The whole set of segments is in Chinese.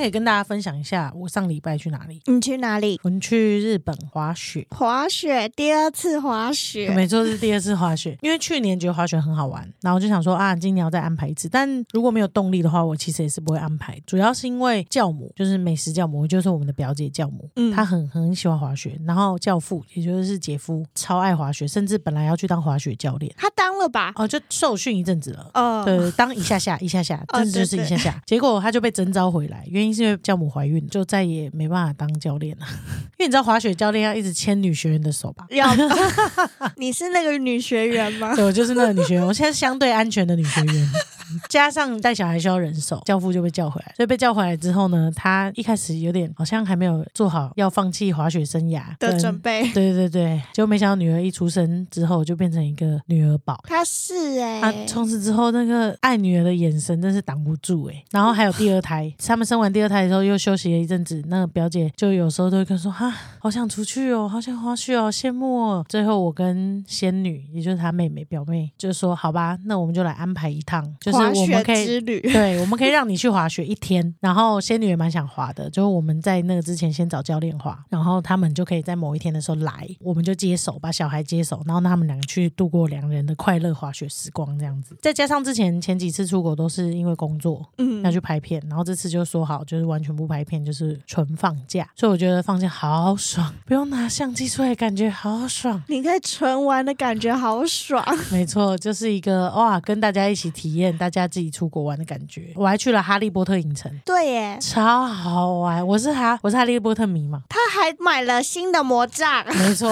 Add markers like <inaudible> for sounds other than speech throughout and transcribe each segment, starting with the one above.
可以跟大家分享一下我上礼拜去哪里。你去哪里？我们去日本滑雪，滑雪，第二次滑雪。没错是第二次滑雪，因为去年觉得滑雪很好玩，然后就想说啊，今年要再安排一次。但如果没有动力的话，我其实也是不会安排。主要是因为教母，就是美食教母，就是我们的表姐教母，嗯她很很喜欢滑雪，然后教父，也就是姐夫，超爱滑雪，甚至本来要去当滑雪教练，他当了吧？哦，就受训一阵子了。哦，对，当一下下一下下，哦真的就是一下下。结果他就被征召回来，原因是因为教母怀孕，就再也没办法当教练了。<laughs> 因为你知道滑雪教练要一直牵女学员的手吧？要，<laughs> 你是那个女学员吗？对，我就是那个女学员，我现在相对安全的女学员，<laughs> 加上带小孩需要人手，教父就被叫回来。所以被叫回来之后呢，他一开始有点好像还没有做好要放弃滑雪生涯的准备。对对对，结果没想到女儿一出生之后就变成一个女儿宝。他是哎、他从此之后，那个爱女儿的眼神真是挡不住哎、然后还有第二胎，他们生完第二胎的时候又休息了一阵子，那个表姐就有时候都会跟说哈，好想出去哦，好想滑雪哦，羡慕哦。最后我跟仙女，也就是她妹妹表妹，就说好吧，那我们就来安排一趟，就是我们可以。之旅。对，我们可以让你去滑雪一天，然后仙女也蛮想滑的，就是我们在那个之前先找教练滑，然后他们就可以在某一天的时候来，我们就接手，把小孩接手，然后他们两个去度过两人的快乐滑雪时光这样子。再加上之前前几次出国都是因为工作嗯要去拍片，然后这次就说好就是完全不拍片，就是纯放假，所以我觉得放假好爽，不用拿相机出来，感觉好爽。你可以纯玩的感觉好爽。<laughs> 没错，就是一个哇，跟大家一起体验大家自己出国玩的感觉。我还去了哈利波特影城。对耶，超好玩！我是哈，我是哈利波特迷嘛，他还买了新的魔杖。没错，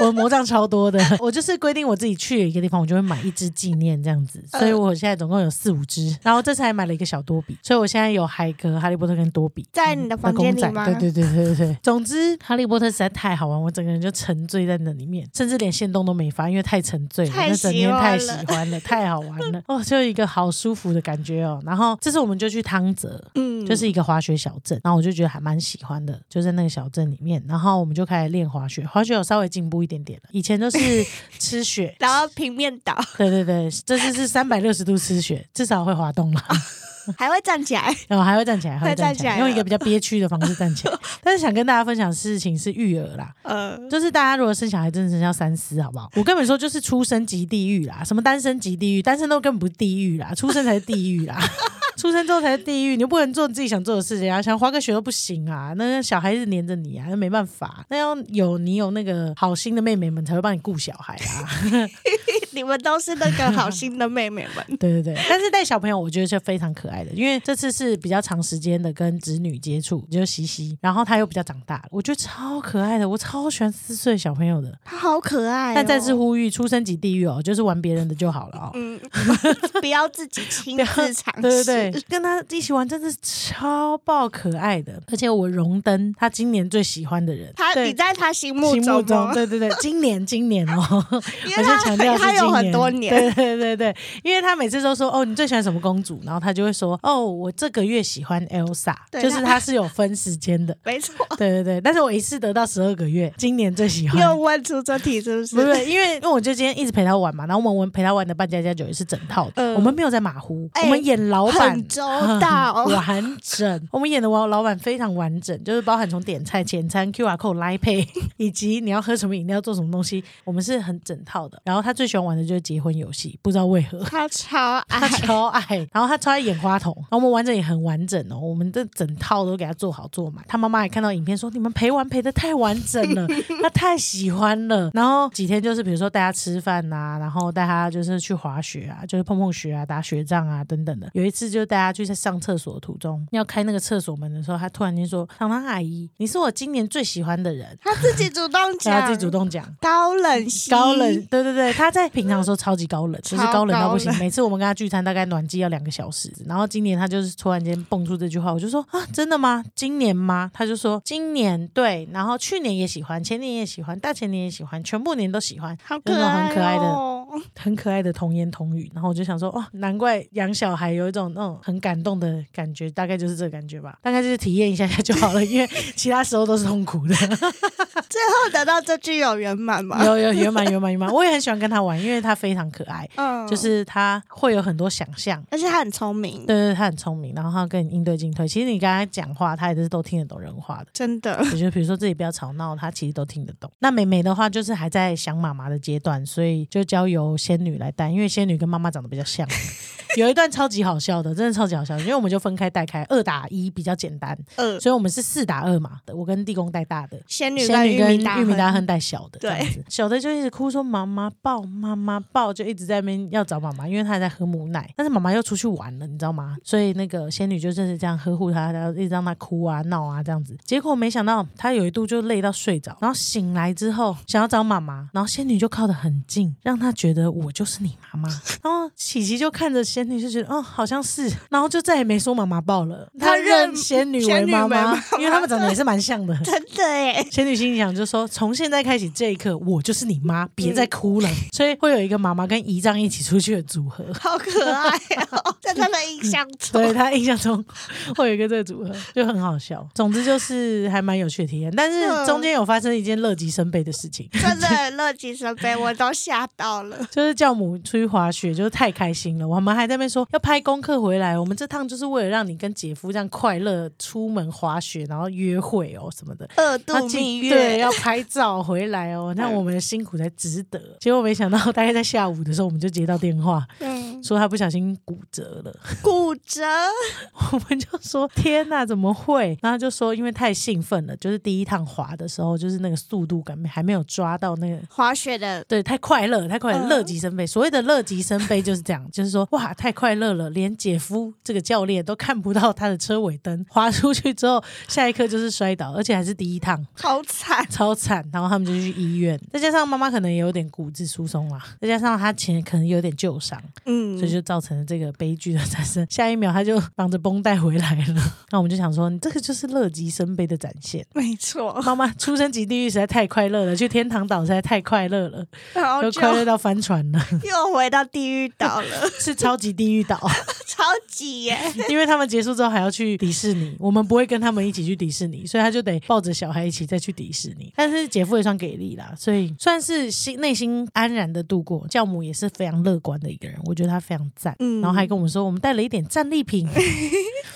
我的魔杖超多的。我就是规定我自己去了一个地方，我就会买一支纪念这样子，所以我现在总共有四五支。然后这次还买了一个小多比，所以我现在有海格、哈利波特跟多比在你的房间里吗？对对对对对。对。<laughs> 总之，哈利波特实在太好玩，我整个人就沉醉在那里面，甚至连线动都没发，因为太沉醉了，太那整喜欢天太喜欢了，<laughs> 太好玩了。哦，就一个好舒服的感觉哦。然后这次我们就去汤泽，嗯，就是一个滑雪小镇，然后我就觉得还蛮喜欢的，就在那个小镇里面，然后我们就开始练滑雪，滑雪有稍微进步一点点了，以前都是 <laughs> 吃雪。然后平面倒，对对对，这次是三百六十度吃雪，至少会滑动了，<laughs> 还会站起来。然 <laughs> 后还会站起来，还会会站站起来，用一个比较憋屈的方式站起来。<laughs> 但是想跟大家分享的事情是育儿啦，呃，就是大家如果生小孩，真的是要三思，好不好？我根本说就是出生即地狱啦，什么单身即地狱，单身都根本不是地狱啦，出生才是地狱啦。出生之后才是地狱，你又不能做你自己想做的事情啊，想滑个雪都不行啊。那个小孩子黏着你啊，那没办法。那要有你有那个好心的妹妹们才会帮你顾小孩啊。你们都是那个好心的妹妹们。<laughs> 对对对，但是带小朋友我觉得是非常可爱的，因为这次是比较长时间的跟子女接触，就是西西，然后他又比较长大了，我觉得超可爱的，我超喜欢四岁小朋友的。他好可爱、哦。但再次呼吁，出生即地狱哦，就是玩别人的就好了哦。嗯，<laughs> 不要自己亲自尝试。对对对，跟他一起玩真的是超爆可爱的，而且我荣登他今年最喜欢的人。他你在他心目心目中对对对，今年今年哦，我 <laughs> 因为他先强调是他很多年。对 <laughs> 对对对，因为他每次都说哦，你最喜欢什么公主，然后他就会说哦，我这个月喜欢 Elsa，对就是他是有分时间的，<laughs> 没错，对对对，但是我一次得到十二个月，今年最喜欢。又问出这题是不是？<laughs> 不是，因为因为我就今天一直陪他玩嘛，然后我们玩陪他玩的扮家家酒也是整套的，嗯。我们没有在马虎，哎我们演老板很周到很完整，我们演的老老板非常完整，就是包含从点菜、前餐、QR code、来配，以及你要喝什么饮料、做什么东西，我们是很整套的。然后他最喜欢玩的就是结婚游戏，不知道为何。他超 <laughs> 他爱，超爱，然后他超爱演花筒，然后我们玩着也很完整哦，我们的整套都给他做好做满。他妈妈也看到影片说，你们陪玩陪的太完整了，<laughs> 他太喜欢了。然后几天就是比如说带他吃饭呐、然后带他就是去滑雪啊，就是碰碰雪啊、打雪仗啊等等的。有一次就带他去在上厕所的途中，要开那个厕所门的时候，他突然间说：“糖糖阿姨，你是我今年最喜欢的人。他自己主动”讲，他自己主动讲。高冷系高冷，对对对，他在平常的时候超级高冷，就是高冷到不行每次我们跟他聚餐，大概暖机要两个小时。然后今年他就是突然间蹦出这句话，我就说啊，真的吗？今年吗？他就说今年对，然后去年也喜欢，前年也喜欢，大前年也喜欢，全部年都喜欢，好可爱很可爱的哦。很可爱的童言童语。然后我就想说，哇，难怪养小孩有一种那种很感动的感觉，大概就是这个感觉吧。大概就是体验一下下就好了，因为其他时候都是痛苦的。<laughs> 最后得到这句有圆满吗？有有圆满圆满圆满，我也很喜欢跟他玩，因为他非常可爱，嗯就是他会有很多想象。而且他很聪明，对对，他很聪明，然后他跟你应对进退。其实你跟他讲话，他也是都听得懂人话的。真的。我觉得，比如说自己不要吵闹，他其实都听得懂。那美美的话，就是还在想妈妈的阶段，所以就交由仙女来带，因为仙女跟妈妈长得比较像。<laughs> <laughs> 有一段超级好笑的，真的超级好笑，因为我们就分开带开，二打一比较简单，呃，所以我们是四打二嘛。我跟地公带大的，仙女跟仙女跟玉米大玉米大亨亨带小的，对，小的就一直哭说妈妈抱妈妈抱，就一直在那边要找妈妈，因为他还在喝母奶，但是妈妈又出去玩了，你知道吗？所以那个仙女就正是这样呵护他，然后一直让他哭啊闹啊这样子。结果没想到他有一度就累到睡着，然后醒来之后想要找妈妈，然后仙女就靠得很近，让他觉得我就是你妈妈。然后琪琪就看着仙女就觉得哦好像是，<laughs> 然后就再也没说妈妈抱了，她她认认仙女为妈妈因为他们长得也是蛮像的。<laughs> 真的哎，仙女心里想就说：“从现在开始，这一刻我就是你妈，别再哭了。<laughs> 所以会有一个妈妈跟姨丈一起出去的组合。好可爱哦，在他的印象中，对他印象中会有一个这个组合，就很好笑。总之就是还蛮有趣的体验，但是中间有发生一件乐极生悲的事情，真的乐极生悲，我都吓到了。就是教母出去滑雪，就是太开心了。我们还在那边说要拍功课回来，我们这趟就是为了让你跟姐夫这样快乐出门滑雪，然后约会哦什么的。二度蜜对，月，要拍照回来哦，那我们的辛苦才值得。结果没想到，大概在下午的时候，我们就接到电话，<laughs> 嗯，说他不小心骨折了。骨折，<laughs> 我们就说天哪，怎么会？然后就说因为太兴奋了，就是第一趟滑的时候，就是那个速度感还没有抓到那个。滑雪的对，太快乐，太快乐极生悲。所谓的乐极生悲就是这样，就是说，哇，太快乐了，连姐夫这个教练都看不到他的车尾灯，滑出去之后，下一刻就是摔倒，而且还是第一趟。好惨，超惨，然后他们就去医院，再加上妈妈可能也有点骨质疏松啦，再加上她前可能有点旧伤，嗯所以就造成了这个悲剧的产生。下一秒他就绑着绷带回来了，<laughs> 那我们就想说，你这个就是乐极生悲的展现。没错，妈妈出生及地狱实在太快乐了，去天堂岛实在太快乐了，然后快乐到翻船了，又回到地狱岛了，<laughs> 是超级地狱岛。<laughs> 超级耶，<laughs> 因为他们结束之后还要去迪士尼，我们不会跟他们一起去迪士尼，所以他就得抱着小孩一起再去迪士尼。但是姐夫也算给力啦，所以算是心内心安然的度过。教母也是非常乐观的一个人，我觉得他非常赞。嗯然后还跟我们说，我们带了一点战利品。<laughs>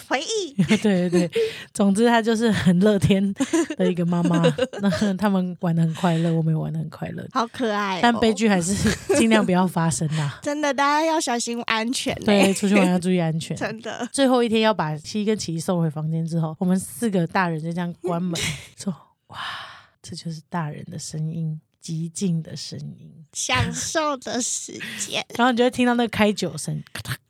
回忆，对对对，总之他就是很乐天的一个妈妈。那他们玩的很快乐，我们也玩的很快乐。好可爱哦，但悲剧还是尽量不要发生啦。真的，大家要小心安全呢，对，出去玩要注意安全。<laughs> 真的，最后一天要把七跟七送回房间之后，我们四个大人就这样关门，<laughs> 说：“哇，这就是大人的声音，极静的声音。享受的时间”，<laughs> 然后你就会听到那个开酒声，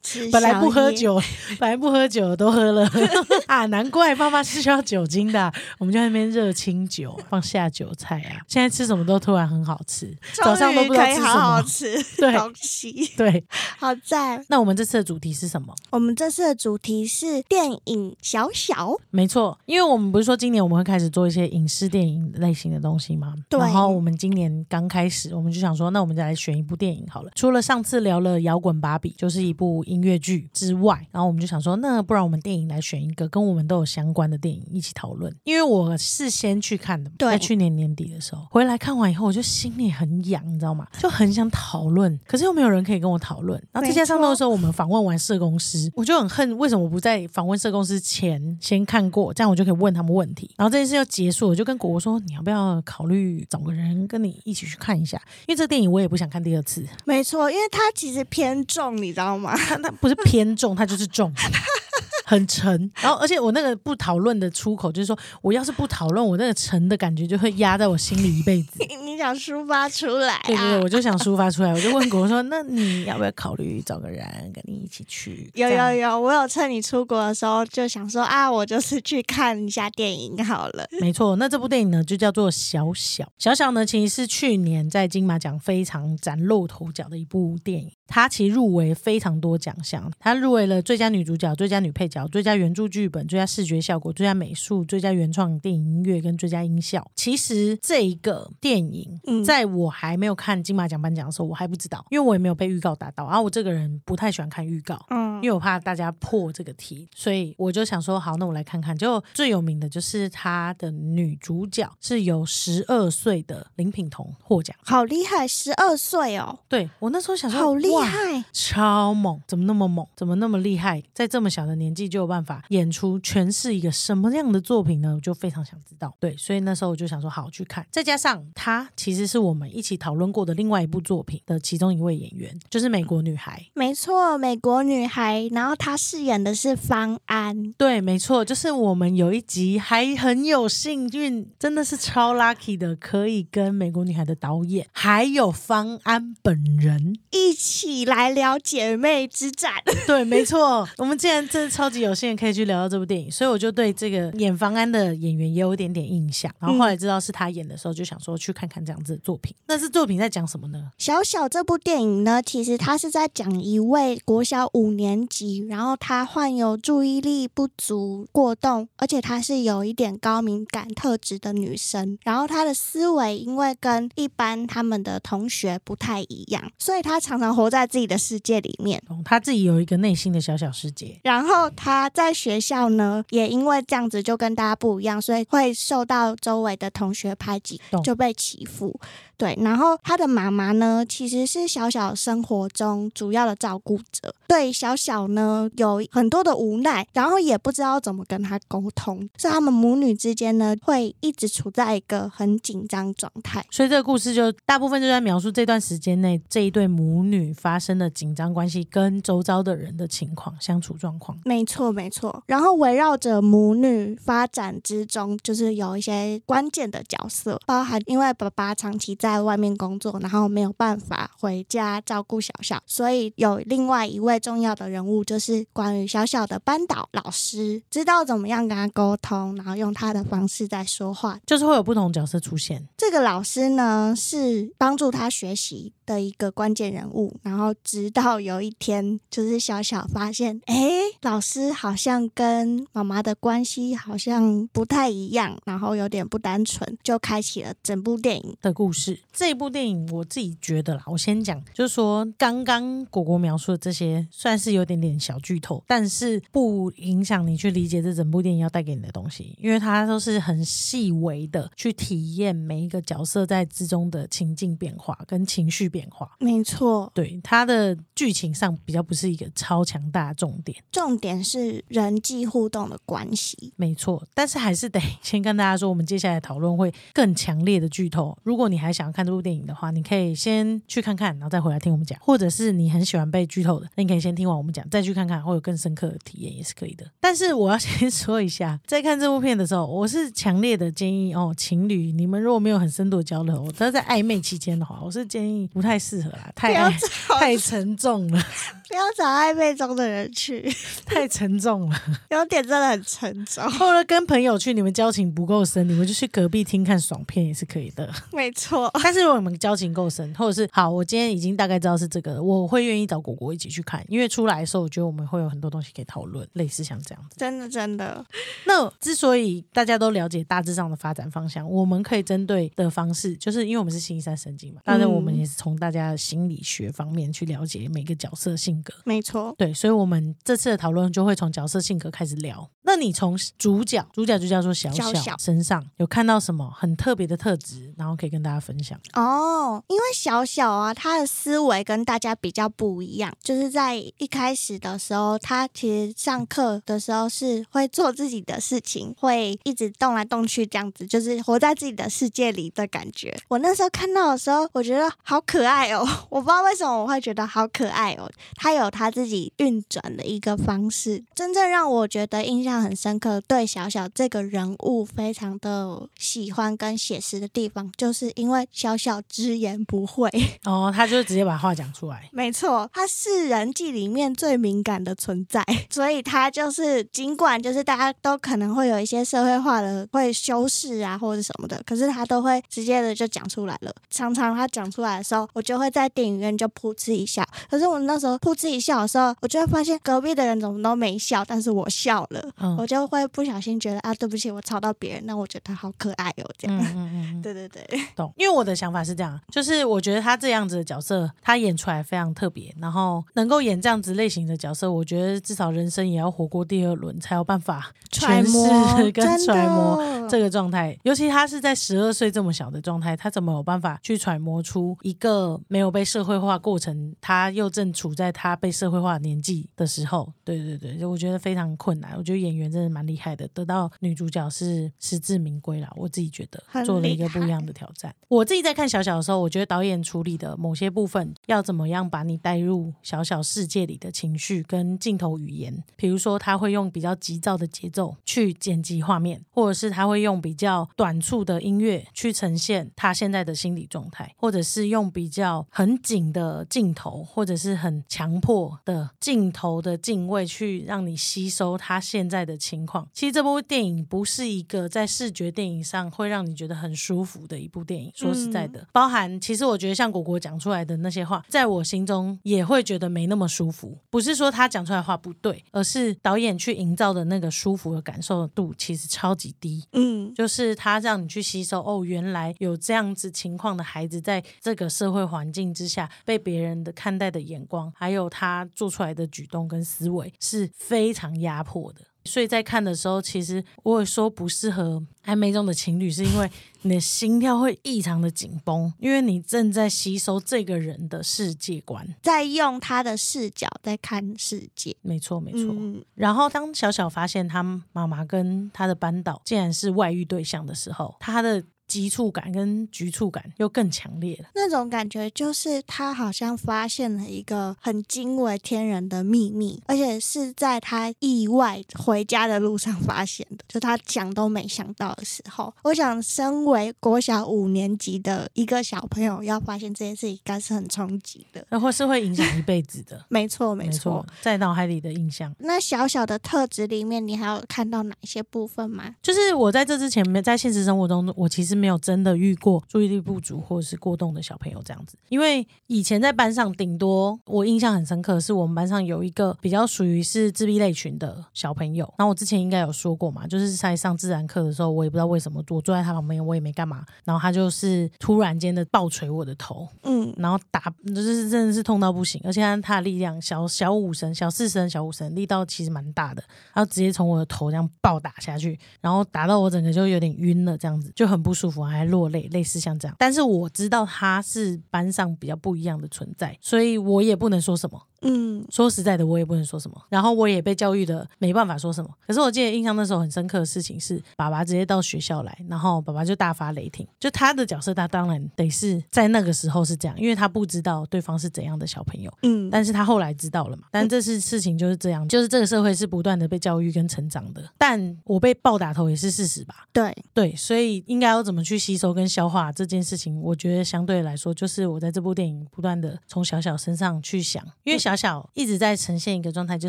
吃本来不喝，酒，<laughs> 本来不喝酒都喝了 <laughs> 啊！难怪妈妈是需要酒精的啊、我们就在那边热清酒，放下酒菜啊。现在吃什么都突然很好吃，早上都不知道吃什么。吃对东西，对，好在。那我们这次的主题是什么？我们这次的主题是电影小小，没错，因为我们不是说今年我们会开始做一些影视电影类型的东西吗？对然后我们今年刚开始，我们就想说，那我们再来选一部电影好了。除了上次聊了《摇滚芭比》，就是一部音乐剧之外，然后我们就想说，那不然我们电影来选一个跟我们都有相关的电影一起讨论。因为我事先去看的，对在去年年底的时候回来看完以后，我就心里很痒，你知道吗？就很想讨论，可是又没有人可以跟我讨论。然后再加上那个时候我们访问完社公司，我就很恨为什么我不在访问社公司前先看过，这样我就可以问他们问题。然后这件事要结束，我就跟果果说，你要不要考虑找个人跟你一起去看一下？因为这个电影我也不想看第二次，没错，因为它其实偏重，你知道吗？它 <laughs> 它不是偏重，它就是重。<laughs> 很沉，然后而且我那个不讨论的出口，就是说我要是不讨论，我那个沉的感觉就会压在我心里一辈子。<laughs> 你想抒发出来对对对，啊？我就想抒发出来，我就问果果说：“那你要不要考虑找个人跟你一起去？”有有有，我有趁你出国的时候就想说啊，我就是去看一下电影好了。没错，那这部电影呢就叫做《小小》。小小呢，其实是去年在金马奖非常崭露头角的一部电影。它其实入围非常多奖项，它入围了最佳女主角、最佳女配角、最佳原著剧本、最佳视觉效果、最佳美术、最佳原创电影音乐跟最佳音效。其实这一个电影在我还没有看金马奖颁奖的时候，我还不知道，因为我也没有被预告打到。然后我这个人不太喜欢看预告，嗯因为我怕大家破这个题，所以我就想说，好，那我来看看。就最有名的就是他的女主角是由十二岁的林品彤获奖。好厉害，十二岁哦，对我那时候想说，好厉害，超猛，怎么那么猛？怎么那么厉害？在这么小的年纪就有办法演出诠释一个什么样的作品呢？我就非常想知道。对，所以那时候我就想说，好去看。再加上她其实是我们一起讨论过的另外一部作品的其中一位演员，就是《美国女孩》。没错，美国女孩，然后她饰演的是方安，对，没错，就是我们有一集还很有幸运，真的是超 lucky 的，可以跟《美国女孩》的导演还有方安本人。一起来聊姐妹之战。对，没错，我们竟然真的超级有幸可以去聊到这部电影，所以我就对这个演方安的演员也有一点点印象。然后后来知道是他演的时候，就想说去看看这样子的作品。那是作品在讲什么呢？小小这部电影呢，其实它是在讲一位国小五年级，然后他患有注意力不足过动，而且他是有一点高敏感特质的女生。然后她的思维因为跟一般他们的同学不太一样，所以她常常活在自己的世界里面。哦他自己有一个内心的小小世界。然后她在学校呢，也因为这样子就跟大家不一样，所以会受到周围的同学排挤，就被欺负。对，然后他的妈妈呢，其实是小小生活中主要的照顾者，对小小呢有很多的无奈，然后也不知道怎么跟他沟通，所以他们母女之间呢会一直处在一个很紧张状态。所以这个故事就大部分就在描述这段时间内这一对母女发生的紧张关系跟周遭的人的情况、相处状况。没错，没错。然后围绕着母女发展之中，就是有一些关键的角色，包含因为爸爸长期在外面工作，然后没有办法回家照顾小小，所以有另外一位重要的人物，就是关于小小的班导老师，知道怎么样跟他沟通，然后用他的方式在说话。就是会有不同角色出现，这个老师呢，是帮助他学习的一个关键人物。然后直到有一天，就是小小发现，哎，老师好像跟妈妈的关系好像不太一样，然后有点不单纯，就开启了整部电影。的故事。这部电影我自己觉得啦，我先讲，就是说刚刚果果描述的这些，算是有点点小剧透，但是不影响你去理解这整部电影要带给你的东西，因为它都是很细微的去体验每一个角色在之中的情境变化跟情绪变化。没错，对它的剧情上比较不是一个超强大的重点，重点是人际互动的关系。没错，但是还是得先跟大家说，我们接下来讨论会更强烈的剧透。如果你还想要看这部电影的话，你可以先去看看，然后再回来听我们讲；或者是你很喜欢被剧透的，那你可以先听完我们讲，再去看看，会有更深刻的体验，也是可以的。但是我要先说一下，在看这部片的时候，我是强烈的建议哦，情侣你们如果没有很深度的交流，都在暧昧期间的话，我是建议不太适合啦，太 <laughs> 太沉重了，<laughs> 不要找暧昧中的人去，太沉重了。有点真的很沉重。<laughs> 或者跟朋友去，你们交情不够深，你们就去隔壁厅看爽片也是可以的。没错，但是如果你们交情够深，或者是好，我今天已经大概知道是这个了，我会愿意找果果一起去看，因为出来的时候，我觉得我们会有很多东西可以讨论，类似像这样子。真的真的，那之所以大家都了解大致上的发展方向，我们可以针对的方式，就是因为我们是心理三神经嘛，当然我们也是从大家的心理学方面去了解每个角色性格。没错。对，所以我们这次的讨论就会从角色性格开始聊。那你从主角，主角就叫做小小小小身上有看到什么很特别的特质，然后可以跟大家分享？哦，因为小小啊，他的思维跟大家比较不一样，就是在一开始的时候，他其实上课的时候是会做自己的事情，会一直动来动去这样子，就是活在自己的世界里的感觉。我那时候看到的时候，我觉得好可爱哦，<laughs> 我不知道为什么我会觉得好可爱哦，他有他自己运转的一个方式，真正让我觉得印象很深刻，对小小这个人物非常的喜欢跟写实的地方，就是因为小小直言不讳。<laughs> 哦，他就直接把话讲出来。<laughs> 没错，他是人际里面最敏感的存在，所以他就是尽管就是大家都可能会有一些社会化的会修饰啊或者什么的，可是他都会直接的就讲出来了。常常他讲出来的时候，我就会在电影院就噗嗤一笑。可是我那时候噗嗤一笑的时候，我就会发现隔壁的人怎么都没笑，但是我笑了，嗯我就会不小心觉得啊，对不起，我吵到别人，那我觉得他好可爱哦，这样。嗯嗯。对对 <laughs> 对，懂？<laughs> 因为我的想法是这样，就是我觉得他这样子的角色，他演出来非常特别，然后能够演这样子类型的角色，我觉得至少人生也要活过第二轮，才有办法 <laughs> 揣诠摩释跟揣摩这个状态。尤其他是在十二岁这么小的状态，他怎么有办法去揣摩出一个没有被社会化过程，他又正处在他被社会化的年纪的时候？对对对，我觉得非常困难。我觉得演员真的蛮厉害的，得到女主角是实至名归啦。我自己觉得做了一个不一样的挑战。我自己在看小小的时候，我觉得导演处理的某些部分，要怎么样把你带入小小世界里的情绪跟镜头语言，比如说他会用比较急躁的节奏去剪辑画面，或者是他会用比较短促的音乐去呈现他现在的心理状态，或者是用比较很紧的镜头，或者是很强迫的镜头的敬畏去让你吸收他现在的情况。其实这部电影不是一个在视觉电影上会让你觉得很舒服的一部电影。说实在的，包含其实我觉得像果果讲出来的那些话，在我心中也会觉得没那么舒服。不是说他讲出来的话不对，而是导演去营造的那个舒服的感受度其实超级低。嗯，就是他让你去吸收哦，原来有这样子情况的孩子，在这个社会环境之下，被别人的看待的眼光，还有他做出来的举动跟思维，是非常压迫的。所以在看的时候，其实我有说不适合暧昧中的情侣，是因为你的心跳会异常的紧绷，因为你正在吸收这个人的世界观。在用他的视角在看世界。没错，没错。嗯，然后当小小发现他妈妈跟他的班导竟然是外遇对象的时候，他的急促感跟局促感又更强烈了。那种感觉就是他好像发现了一个很惊为天人的秘密，而且是在他意外回家的路上发现的，就他想都没想到的时候。我想，身为国小五年级的一个小朋友，要发现这件事应该是很冲击的。然后是会影响一辈子的，<laughs> 没错，没没错错。，在脑海里的印象。那小小的特质里面，你还有看到哪一些部分吗？就是我在这之前没在现实生活中，我其实没有真的遇过注意力不足或者是过动的小朋友这样子。因为以前在班上，顶多我印象很深刻，是我们班上有一个比较属于是自闭类群的小朋友。然后我之前应该有说过嘛，就是在上自然课的时候，我也不知道为什么，我坐在他旁边，我也没干嘛，然后他就是突然间的暴捶我的头，嗯，然后打就是真的是痛到不行，而且他他的力量小小五神、小四神、小五神，力道其实蛮大的，然后直接从我的头这样暴打下去，然后打到我整个就有点晕了，这样子就很不舒服，还落泪，类似像这样。但是我知道他是班上比较不一样的存在，所以我也不能说什么。嗯，说实在的，我也不能说什么。然后我也被教育的没办法说什么。可是我记得印象那时候很深刻的事情是，爸爸直接到学校来，然后爸爸就大发雷霆。就他的角色，他当然得是在那个时候是这样，因为他不知道对方是怎样的小朋友。嗯，但是他后来知道了嘛？但这是事情就是这样，就是这个社会是不断的被教育跟成长的。但我被暴打头也是事实吧？对，对，所以应该要怎么去吸收跟消化这件事情，我觉得相对来说，就是我在这部电影不断的从小小身上去想，因为小小小一直在呈现一个状态，就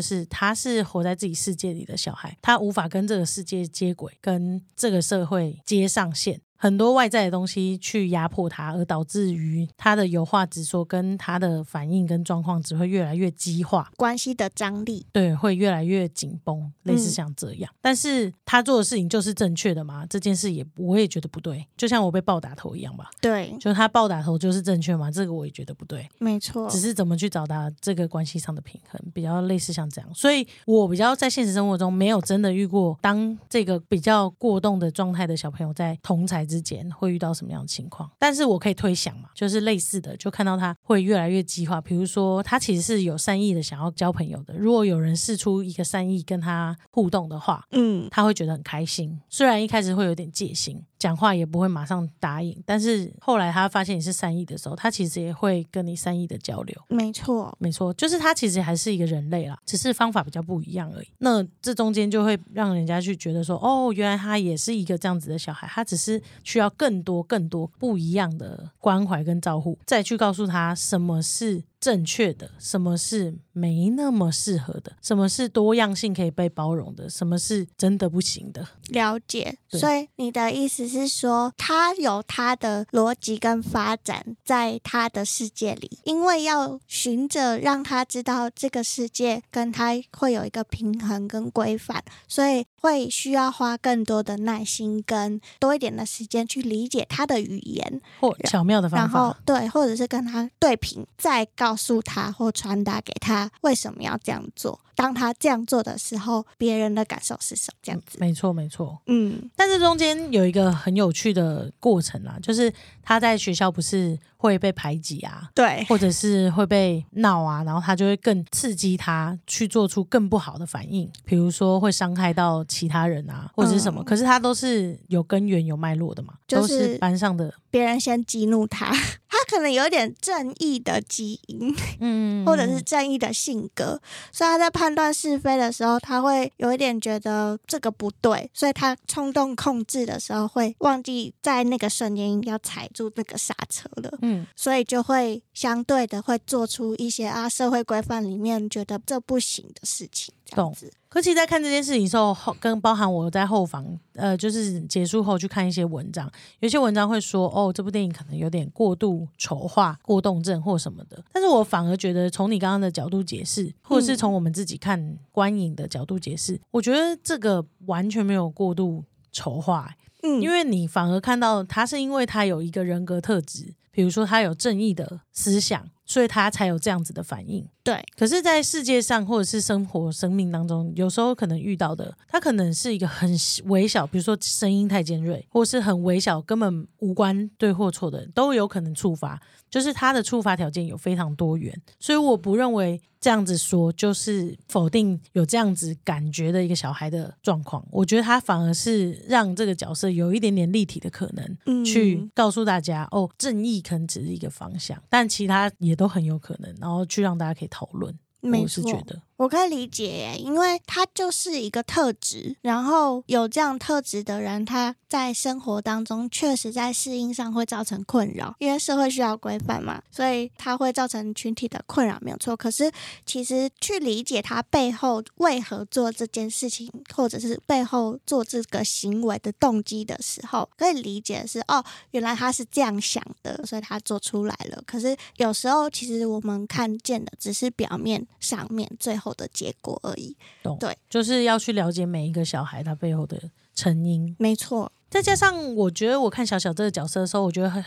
是他是活在自己世界里的小孩，他无法跟这个世界接轨，跟这个社会接上线。很多外在的东西去压迫他，而导致于他的有话直说，跟他的反应跟状况只会越来越激化。关系的张力，对，会越来越紧绷，类似像这样。但是他做的事情就是正确的吗？这件事也我也觉得不对，就像我被暴打头一样吧。对，就他暴打头就是正确吗？这个我也觉得不对，没错只，是怎么去找到这个关系上的平衡，比较类似像这样。所以我比较在现实生活中没有真的遇过，当这个比较过动的状态的小朋友在同才之间会遇到什么样的情况。但是我可以推想嘛，就是类似的，就看到他会越来越激化。比如说，他其实是有善意的想要交朋友的，如果有人试出一个善意跟他互动的话，嗯，他会觉得很开心。虽然一开始会有点戒心，讲话也不会马上答应，但是后来他发现你是善意的时候，他其实也会跟你善意的交流。没错，没错，就是他其实还是一个人类啦，只是方法比较不一样而已。那这中间就会让人家去觉得说，哦，原来他也是一个这样子的小孩，他只是需要更多更多不一样的关怀跟照顾，再去告诉他什么是正确的，什么是没那么适合的，什么是多样性可以被包容的，什么是真的不行的。了解。所以你的意思是说，他有他的逻辑跟发展在他的世界里，因为要循着让他知道这个世界跟他会有一个平衡跟规范，所以会需要花更多的耐心跟多一点的时间去理解他的语言，或巧妙的然方法，后对，或者是跟他对平，再告诉他或传达给他为什么要这样做。当他这样做的时候，别人的感受是什么？这样子，没错没错。嗯但是中间有一个很有趣的过程啦，就是他在学校不是会被排挤啊，对，或者是会被闹啊，然后他就会更刺激他去做出更不好的反应，比如说会伤害到其他人啊，或者是什么。嗯可是他都是有根源、有脉络的嘛，就是都是班上的，别人先激怒他，<laughs> 他可能有点正义的基因，嗯，或者是正义的性格，所以他在判断是非的时候，他会有一点觉得这个不对，所以他冲动控制的时候会忘记在那个瞬间要踩住那个刹车了。嗯，所以就会相对的会做出一些啊社会规范里面觉得这不行的事情，这样子。可其实在看这件事情的时候，后跟包含我在后房，呃，就是结束后去看一些文章，有些文章会说，哦，这部电影可能有点过度丑化、过动症或什么的。但是我反而觉得，从你刚刚的角度解释，或者是从我们自己看观影的角度解释，我觉得这个完全没有过度丑化、嗯，因为你反而看到他是因为他有一个人格特质，比如说他有正义的思想，所以他才有这样子的反应。对，可是，在世界上或者是生活、生命当中，有时候可能遇到的，他可能是一个很微小，比如说声音太尖锐，或是很微小，根本无关对或错的，都有可能触发。就是他的触发条件有非常多元，所以我不认为这样子说就是否定有这样子感觉的一个小孩的状况。我觉得他反而是让这个角色有一点点立体的可能，嗯去告诉大家哦，正义可能只是一个方向，但其他也都很有可能，然后去让大家可以讨论。没我是觉得，我可以理解耶，因为他就是一个特质，然后有这样特质的人，他在生活当中确实在适应上会造成困扰，因为社会需要规范嘛，所以他会造成群体的困扰，没有错。可是其实去理解他背后为何做这件事情，或者是背后做这个行为的动机的时候，可以理解是哦，原来他是这样想的，所以他做出来了。可是有时候其实我们看见的只是表面上面最的结果而已。懂，对，就是要去了解每一个小孩他背后的成因。没错，再加上，我觉得我看小小这个角色的时候，我觉得很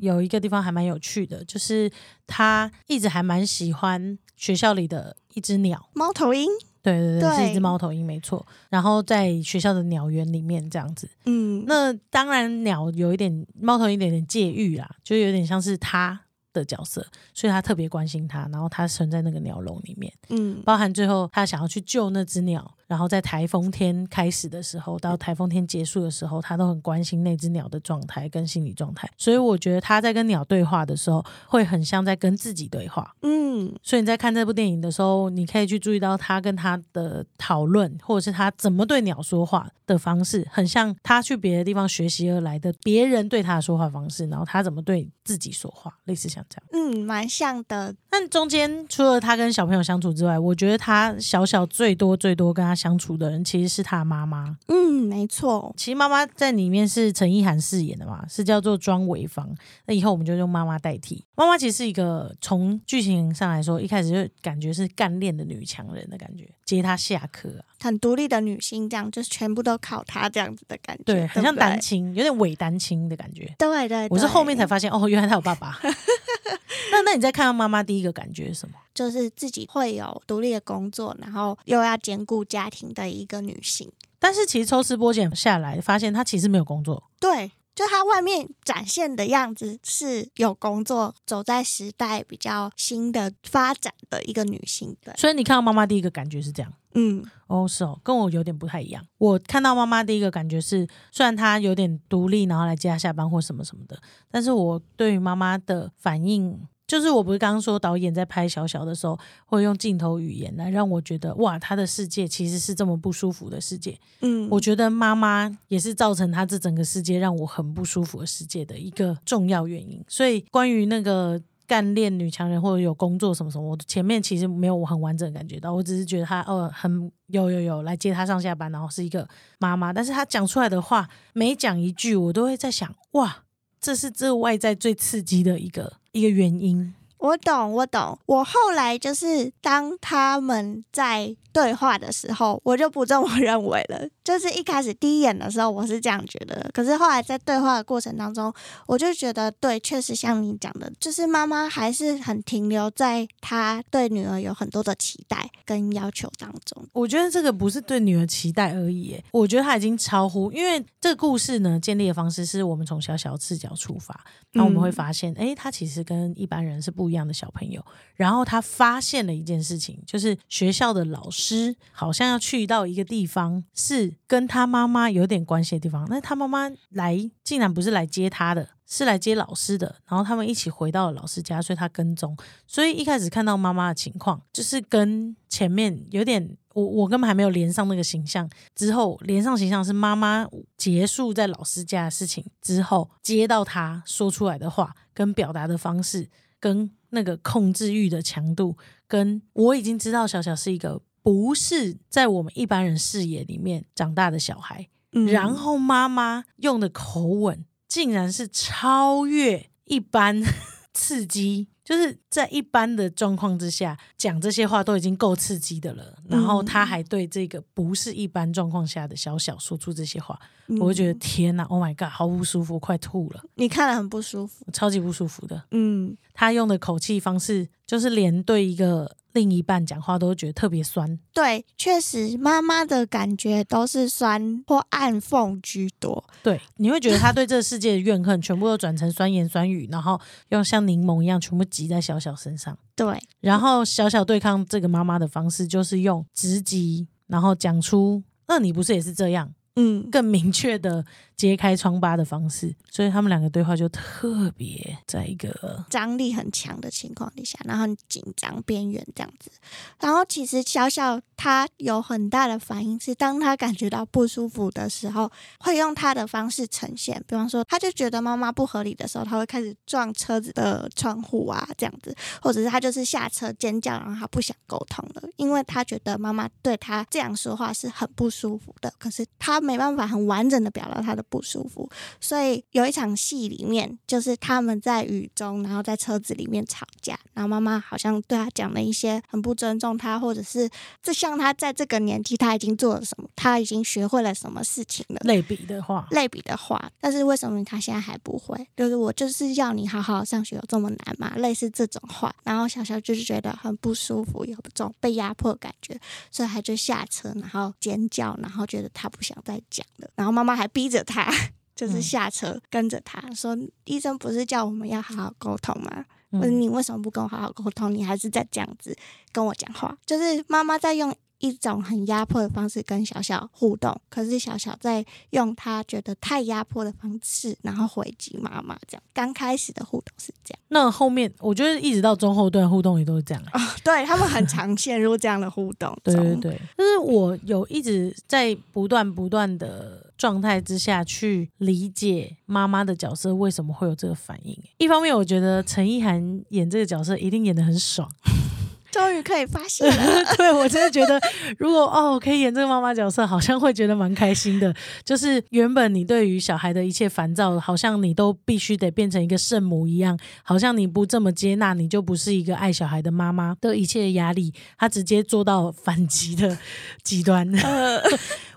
有一个地方还蛮有趣的，就是他一直还蛮喜欢学校里的一只鸟。猫头鹰，对对对，对是一只猫头鹰，没错。然后在学校的鸟园里面这样子，嗯，那当然鸟有一点猫头鹰有点介意啦，就有点像是他的角色，所以他特别关心他，然后他存在那个鸟笼里面。嗯包含最后他想要去救那只鸟，然后在台风天开始的时候到台风天结束的时候，他都很关心那只鸟的状态跟心理状态。所以我觉得他在跟鸟对话的时候，会很像在跟自己对话。嗯所以你在看这部电影的时候，你可以去注意到他跟他的讨论，或者是他怎么对鸟说话的方式，很像他去别的地方学习而来的别人对他的说话方式，然后他怎么对自己说话，类似像这样。嗯，蛮像的。但中间除了他跟小朋友相处之外，我觉得他小小最多最多跟他相处的人其实是他妈妈。嗯，没错。其实妈妈在里面是陈意涵饰演的嘛，是叫做庄维芳。那以后我们就用妈妈代替。妈妈其实是一个从剧情上来说，一开始就感觉是干练的女强人的感觉，接她下课啊，很独立的女性，这样就是全部都靠她这样子的感觉，对，很像单亲，有点伪单亲的感觉。对对，我是后面才发现，哦，原来他有爸爸。<laughs> <laughs> 那那你在看到妈妈第一个感觉是什么？就是自己会有独立的工作，然后又要兼顾家庭的一个女性。但是其实抽丝剥茧下来，发现她其实没有工作。对，就她外面展现的样子是有工作，走在时代比较新的发展的一个女性。对，所以你看到妈妈第一个感觉是这样。嗯哦，是哦，跟我有点不太一样。我看到妈妈第一个感觉是，虽然她有点独立，然后来接她下班或什么什么的，但是我对于妈妈的反应，就是我不是刚刚说导演在拍小小的时候，会用镜头语言来让我觉得，哇，他的世界其实是这么不舒服的世界。嗯，我觉得妈妈也是造成他这整个世界让我很不舒服的世界的一个重要原因。所以关于那个干练女强人或者有工作什么什么，我前面其实没有我很完整地感觉到，我只是觉得她哦很有有有来接她上下班，然后是一个妈妈，但是她讲出来的话每讲一句，我都会在想哇，这是这外在最刺激的一个一个原因。我懂，我懂。我后来就是当他们在对话的时候，我就不这么 <laughs> 认为了。就是一开始第一眼的时候，我是这样觉得。可是后来在对话的过程当中，我就觉得对，确实像你讲的，就是妈妈还是很停留在她对女儿有很多的期待跟要求当中。我觉得这个不是对女儿期待而已耶，我觉得她已经超乎，因为这个故事呢建立的方式是我们从小小视角出发，那我们会发现，哎、他其实跟一般人是不一样的小朋友。然后他发现了一件事情，就是学校的老师好像要去到一个地方，是跟他妈妈有点关系的地方。那他妈妈来竟然不是来接他的，是来接老师的。然后他们一起回到了老师家，所以他跟踪。所以一开始看到妈妈的情况，就是跟前面有点，我我根本还没有连上那个形象。之后连上形象是妈妈结束在老师家的事情之后，接到他说出来的话跟表达的方式，跟那个控制欲的强度，跟我已经知道小小是一个不是在我们一般人视野里面长大的小孩。嗯然后妈妈用的口吻竟然是超越一般刺激，就是在一般的状况之下讲这些话都已经够刺激的了，然后他还对这个不是一般状况下的小小说出这些话，嗯我就觉得天哪，Oh my god，好不舒服，快吐了，你看了很不舒服。超级不舒服的。嗯，他用的口气方式，就是连对一个另一半讲话都觉得特别酸。对，确实妈妈的感觉都是酸或暗讽居多。对，你会觉得他对这个世界的怨恨全部都转成酸言酸语，然后用像柠檬一样全部挤在小小身上。对，然后小小对抗这个妈妈的方式，就是用直击，然后讲出“那你不是也是这样”，嗯，更明确的揭开疮疤的方式。所以他们两个对话就特别在一个张力很强的情况底下，然后很紧张边缘这样子。然后其实小小他有很大的反应是，当他感觉到不舒服的时候，会用他的方式呈现。比方说，他就觉得妈妈不合理的时候，他会开始撞车子的窗户啊，这样子，或者是他就是下车尖叫，然后他不想沟通了，因为他觉得妈妈对他这样说话是很不舒服的，可是他没办法很完整的表达他的不舒服，所以有一场戏里面，就是他们在雨中，然后在车子里面吵架，然后妈妈好像对他讲了一些很不尊重他，或者是这像他在这个年纪他已经做了什么，他已经学会了什么事情了。类比的话，类比的话，但是为什么他现在还不会？就是我就是要你好好上学，有这么难吗？类似这种话，然后小小就是觉得很不舒服，有这种被压迫的感觉，所以他就下车，然后尖叫，然后觉得他不想再讲的，然后妈妈还逼着他，<laughs> 就是嗯下车跟着他说：“医生不是叫我们要好好沟通吗？嗯，你为什么不跟我好好沟通？你还是在这样子跟我讲话，就是妈妈在用一种很压迫的方式跟小小互动，可是小小在用他觉得太压迫的方式，然后回击妈妈。这样刚开始的互动是这样，那后面我觉得一直到中后段互动也都是这样、欸。对他们很常陷入这样的互动对对。对，就是我有一直在不断不断的状态之下去理解妈妈的角色为什么会有这个反应。一方面，我觉得陈意涵演这个角色一定演的很爽，终于可以发泄了，<laughs> 对我真的觉得，<laughs> 如果哦可以演这个妈妈角色，好像会觉得蛮开心的。就是原本你对于小孩的一切烦躁，好像你都必须得变成一个圣母一样，好像你不这么接纳，你就不是一个爱小孩的妈妈的一切的压力，他直接做到反击的 <laughs> 极端。呃，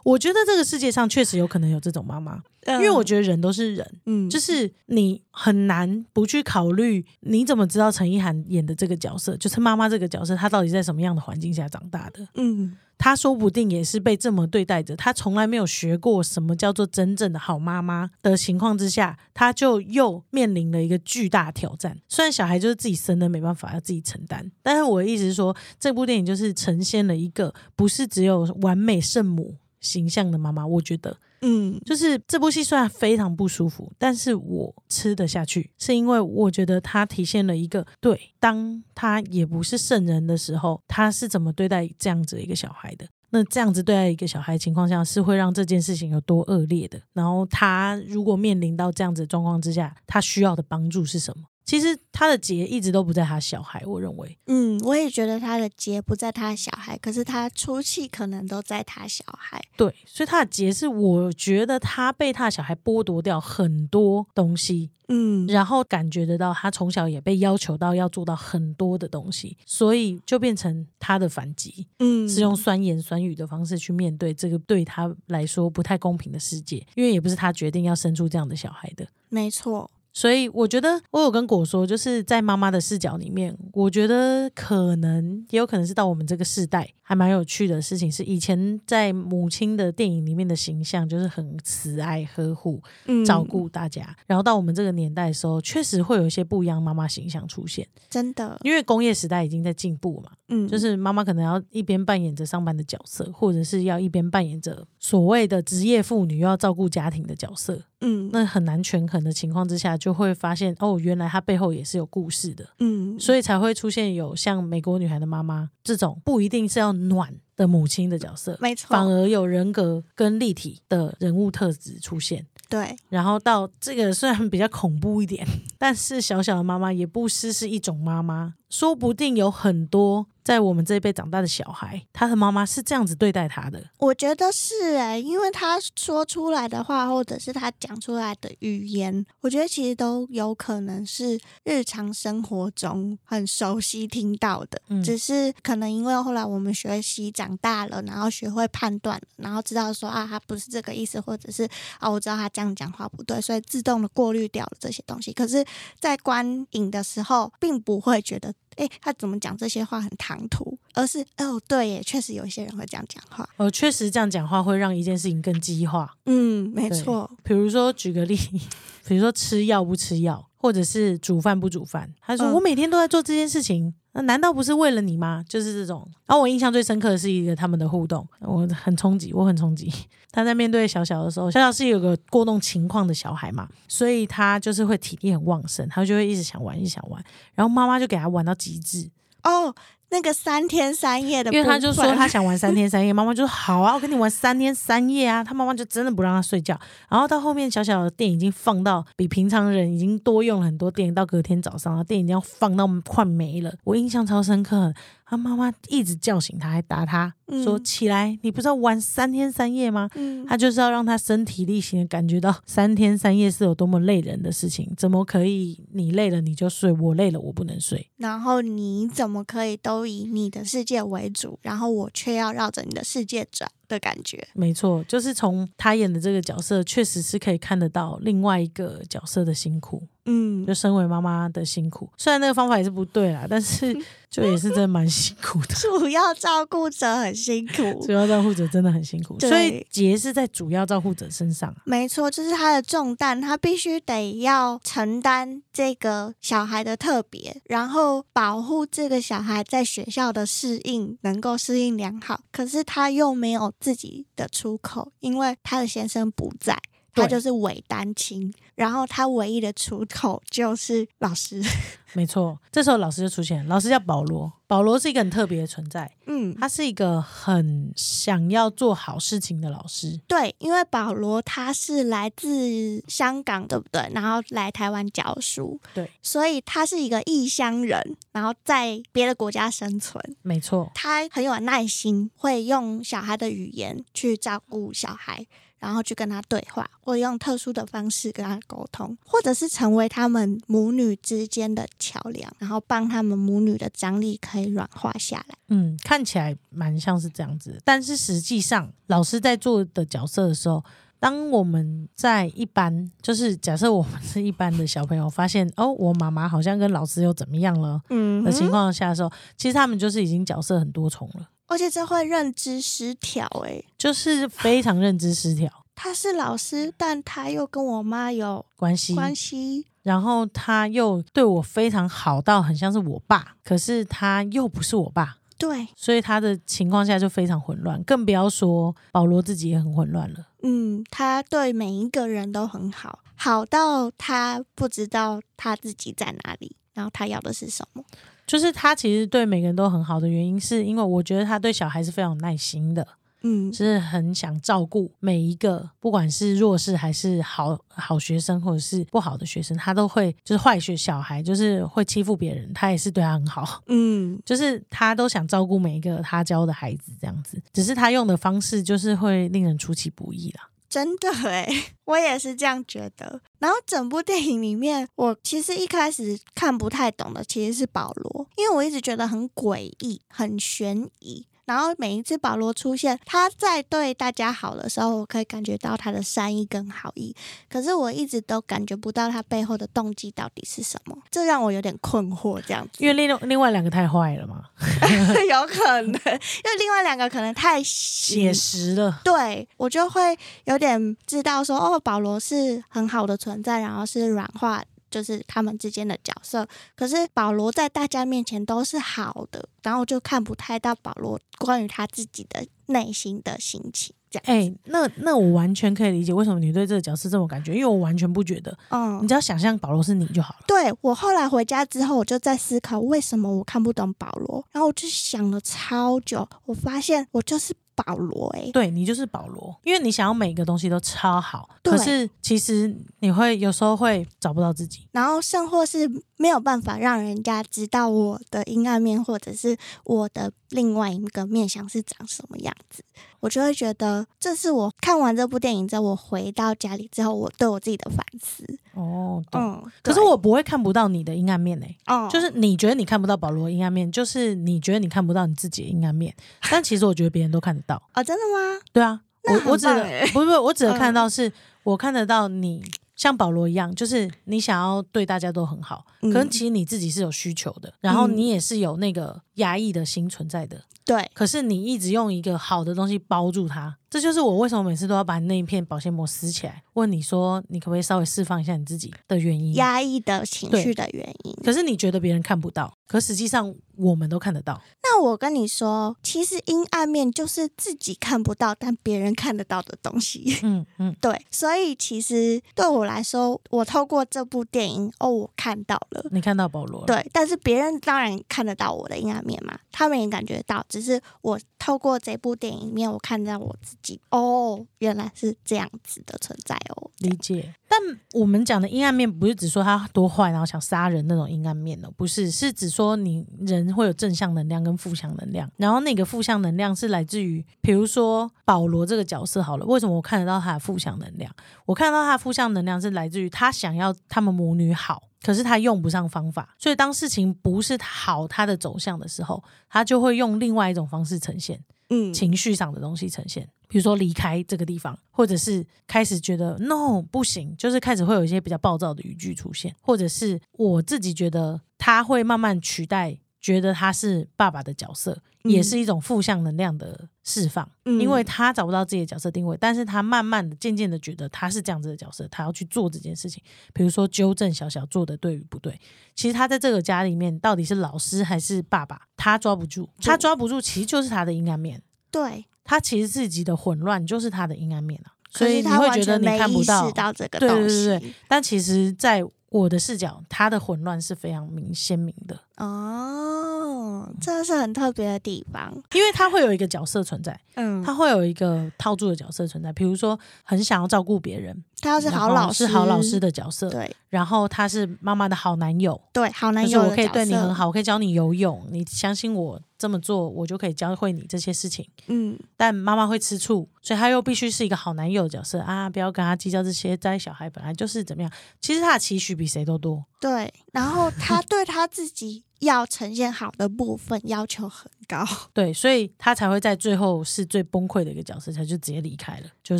我觉得这个世界上确实有可能有这种妈妈，因为我觉得人都是人，嗯，就是是你很难不去考虑，你怎么知道陈意涵演的这个角色，就是妈妈这个角色，她到底在什么样的环境下长大的？嗯她说不定也是被这么对待着，她从来没有学过什么叫做真正的好妈妈的情况之下，她就又面临了一个巨大挑战。虽然小孩就是自己生的，没办法要自己承担，但是我的意思是说，这部电影就是呈现了一个不是只有完美圣母形象的妈妈，我觉得。嗯就是这部戏虽然非常不舒服，但是我吃得下去，是因为我觉得它体现了一个对，当他也不是圣人的时候，他是怎么对待这样子一个小孩的。那这样子对待一个小孩的情况下，是会让这件事情有多恶劣的。然后他如果面临到这样子的状况之下，他需要的帮助是什么？其实他的结一直都不在他小孩，我认为。嗯，我也觉得他的结不在他的小孩，可是他出气可能都在他小孩。对，所以他的结是我觉得他被他的小孩剥夺掉很多东西，嗯，然后感觉得到他从小也被要求到要做到很多的东西，所以就变成他的反击嗯，是用酸言酸语的方式去面对这个对他来说不太公平的世界，因为也不是他决定要生出这样的小孩的。没错，所以我觉得我有跟果说，就是在妈妈的视角里面，我觉得可能也有可能是到我们这个世代还蛮有趣的事情，是以前在母亲的电影里面的形象就是很慈爱、呵护、嗯，照顾大家，然后到我们这个年代的时候，确实会有一些不一样妈妈形象出现，真的，因为工业时代已经在进步嘛，嗯，就是妈妈可能要一边扮演着上班的角色，或者是要一边扮演着所谓的职业妇女又要照顾家庭的角色，嗯那很难权衡的情况之下，就会发现哦，原来他背后也是有故事的，嗯，所以才会出现有像美国女孩的妈妈这种不一定是要暖的母亲的角色，没错，反而有人格跟立体的人物特质出现。对，然后到这个虽然比较恐怖一点，但是小小的妈妈也不失是一种妈妈，说不定有很多在我们这一辈长大的小孩，他的妈妈是这样子对待他的。我觉得是哎、因为他说出来的话，或者是他讲出来的语言，我觉得其实都有可能是日常生活中很熟悉听到的，嗯只是可能因为后来我们学习长大了，然后学会判断，然后知道说啊，他不是这个意思，或者是啊，我知道他这样讲话不对，所以自动的过滤掉了这些东西。可是，在观影的时候，并不会觉得。哎，他怎么讲这些话很唐突，而是哦，对耶，确实有一些人会这样讲话。哦，确实这样讲话会让一件事情更激化。嗯，没错，比如说举个例，<laughs> 比如说吃药不吃药，或者是煮饭不煮饭。他说、嗯我每天都在做这件事情，那难道不是为了你吗？就是这种。然后我印象最深刻的是一个他们的互动，我很冲击，我很冲击。他在面对小小的时候，小小是有个过动情况的小孩嘛，所以他就是会体力很旺盛，他就会一直想玩，一直想玩。然后妈妈就给他玩到极致，哦，那个三天三夜的，因为他就说他想玩三天三夜，<laughs> 妈妈就说好啊，我跟你玩三天三夜啊。他妈妈就真的不让他睡觉，然后到后面小小的电已经放到比平常人已经多用了很多电，到隔天早上，然后电已经要放到快没了。我印象超深刻，他妈妈一直叫醒他，还打他嗯说起来，你不是要玩三天三夜吗？嗯，他就是要让他身体力行的感觉到三天三夜是有多么累人的事情，怎么可以你累了你就睡，我累了我不能睡？然后你怎么可以都以你的世界为主，然后我却要绕着你的世界转的感觉？没错，就是从他演的这个角色，确实是可以看得到另外一个角色的辛苦，嗯就，身为妈妈的辛苦。虽然那个方法也是不对啦，但是就也是真的蛮辛苦的。<laughs> 主要照顾者很辛苦主。要照顾者真的很辛苦，所以结是在主要照顾者身上啊。没错，就是他的重担，他必须得要承担这个小孩的特别，然后保护这个小孩在学校的适应能够适应良好。可是他又没有自己的出口，因为他的先生不在，他就是伪单亲，然后他唯一的出口就是老师。<laughs> 没错，这时候老师就出现了，老师叫保罗。保罗是一个很特别的存在，嗯，他是一个很想要做好事情的老师。对，因为保罗他是来自香港，对不对？然后来台湾教书，对，所以他是一个异乡人，然后在别的国家生存。没错，他很有耐心，会用小孩的语言去照顾小孩，然后去跟他对话，或者用特殊的方式跟他沟通，或者是成为他们母女之间的桥梁，然后帮他们母女的张力可以软化下来。嗯，看起来蛮像是这样子，但是实际上，老师在做的角色的时候，当我们在一般，就是假设我们是一般的小朋友，发现哦，我妈妈好像跟老师又怎么样了嗯的情况下的时候，其实他们就是已经角色很多重了，而且这会认知失调、欸，就是非常认知失调 <sniffs> 他是老师，但他又跟我妈有关系，关系。然后他又对我非常好到很像是我爸，可是他又不是我爸。对，所以他的情况下就非常混乱，更不要说保罗自己也很混乱了。嗯，他对每一个人都很好，好到他不知道他自己在哪里，然后他要的是什么。就是他其实对每个人都很好的原因，是因为我觉得他对小孩是非常有耐心的。嗯是很想照顾每一个，不管是弱势还是好好学生，或者是不好的学生，他都会就是坏学小孩，就是会欺负别人，他也是对他很好，嗯，<laughs> 就是他都想照顾每一个他教的孩子这样子，只是他用的方式就是会令人出其不意啦。真的哎，<laughs> 我也是这样觉得。然后整部电影里面，我其实一开始看不太懂的其实是保罗，因为我一直觉得很诡异、很悬疑。然后每一次保罗出现，他在对大家好的时候，我可以感觉到他的善意跟好意。可是我一直都感觉不到他背后的动机到底是什么，这让我有点困惑。这样子，因为另另外两个太坏了嘛，<laughs> 有可能，因为另外两个可能太写实了。对我就会有点知道说，哦，保罗是很好的存在，然后是软化，就是他们之间的角色。可是保罗在大家面前都是好的，然后就看不太到保罗关于他自己的内心的心情。这样，哎、那那我完全可以理解为什么你对这个角色这么感觉，因为我完全不觉得，嗯你，只要想象保罗是你就好了。对我后来回家之后，我就在思考为什么我看不懂保罗，然后我就想了超久，我发现我就是保罗、欸，对你就是保罗，因为你想要每个东西都超好，可是其实你会有时候会找不到自己。然后甚或是没有办法让人家知道我的阴暗面，或者是我的另外一个面相是长什么样子，我就会觉得这是我看完这部电影之后，我回到家里之后，我对我自己的反思。哦，懂。嗯，可是，我不会看不到你的阴暗面呢、哦，就是你觉得你看不到保罗阴暗面，就是你觉得你看不到你自己的阴暗面，但其实我觉得别人都看得到。哦，真的吗？对啊，我我指的棒欸不是不是，我指的嗯看到是、我看得到你像保罗一样，就是你想要对大家都很好，嗯可能其实你自己是有需求的，然后嗯你也是有那个压抑的心存在的，对，可是你一直用一个好的东西包住它，这就是我为什么每次都要把那一片保鲜膜撕起来，问你说你可不可以稍微释放一下你自己的原因。压抑的情绪的原因。可是你觉得别人看不到，可实际上我们都看得到。那我跟你说，其实阴暗面就是自己看不到，但别人看得到的东西。嗯嗯，<laughs> 对，所以其实对我来说，我透过这部电影，哦，我看到了。你看到保罗了，对，但是别人当然看得到我的阴暗面嘛，他们也感觉到，只是我透过这部电影里面，我看到我自己，哦，原来是这样子的存在哦。理解。但我们讲的阴暗面，不是只说他多坏，然后想杀人那种阴暗面哦，不是，是指说你人会有正向能量跟负向能量，然后那个负向能量是来自于，比如说保罗这个角色好了，为什么我看得到他的负向能量？我看到他的负向能量是来自于他想要他们母女好。可是他用不上方法，所以当事情不是好他的走向的时候，他就会用另外一种方式呈现。嗯，情绪上的东西呈现，比如说离开这个地方，或者是开始觉得 no 不行，就是开始会有一些比较暴躁的语句出现，或者是我自己觉得他会慢慢取代，觉得他是爸爸的角色，嗯也是一种负向能量的释放，嗯因为他找不到自己的角色定位，但是他慢慢的、渐渐的觉得他是这样子的角色，他要去做这件事情，比如说纠正小小做的对与不对。其实他在这个家里面到底是老师还是爸爸，他抓不住，他抓不住，其实就是他的阴暗面。对，他其实自己的混乱就是他的阴暗面啊，所以你会觉得你看不。到这个对对。对对但其实，在我的视角，他的混乱是非常明鲜明的，哦，这是很特别的地方。因为他会有一个角色存在，嗯，他会有一个套住的角色存在，比如说很想要照顾别人，他要是好老师，是好老师，的角色，对。然后他是妈妈的好男友，对，好男就是友我可以对你很好，我可以教你游泳，你相信我这么做，我就可以教会你这些事情。嗯，但妈妈会吃醋，所以他又必须是一个好男友的角色啊！不要跟他计较这些，在小孩本来就是怎么样。其实他的期许比谁都多，对。然后他对他自己要呈现好的部分要求很高。<laughs> 对，所以他才会在最后是最崩溃的一个角色，他就直接离开了，就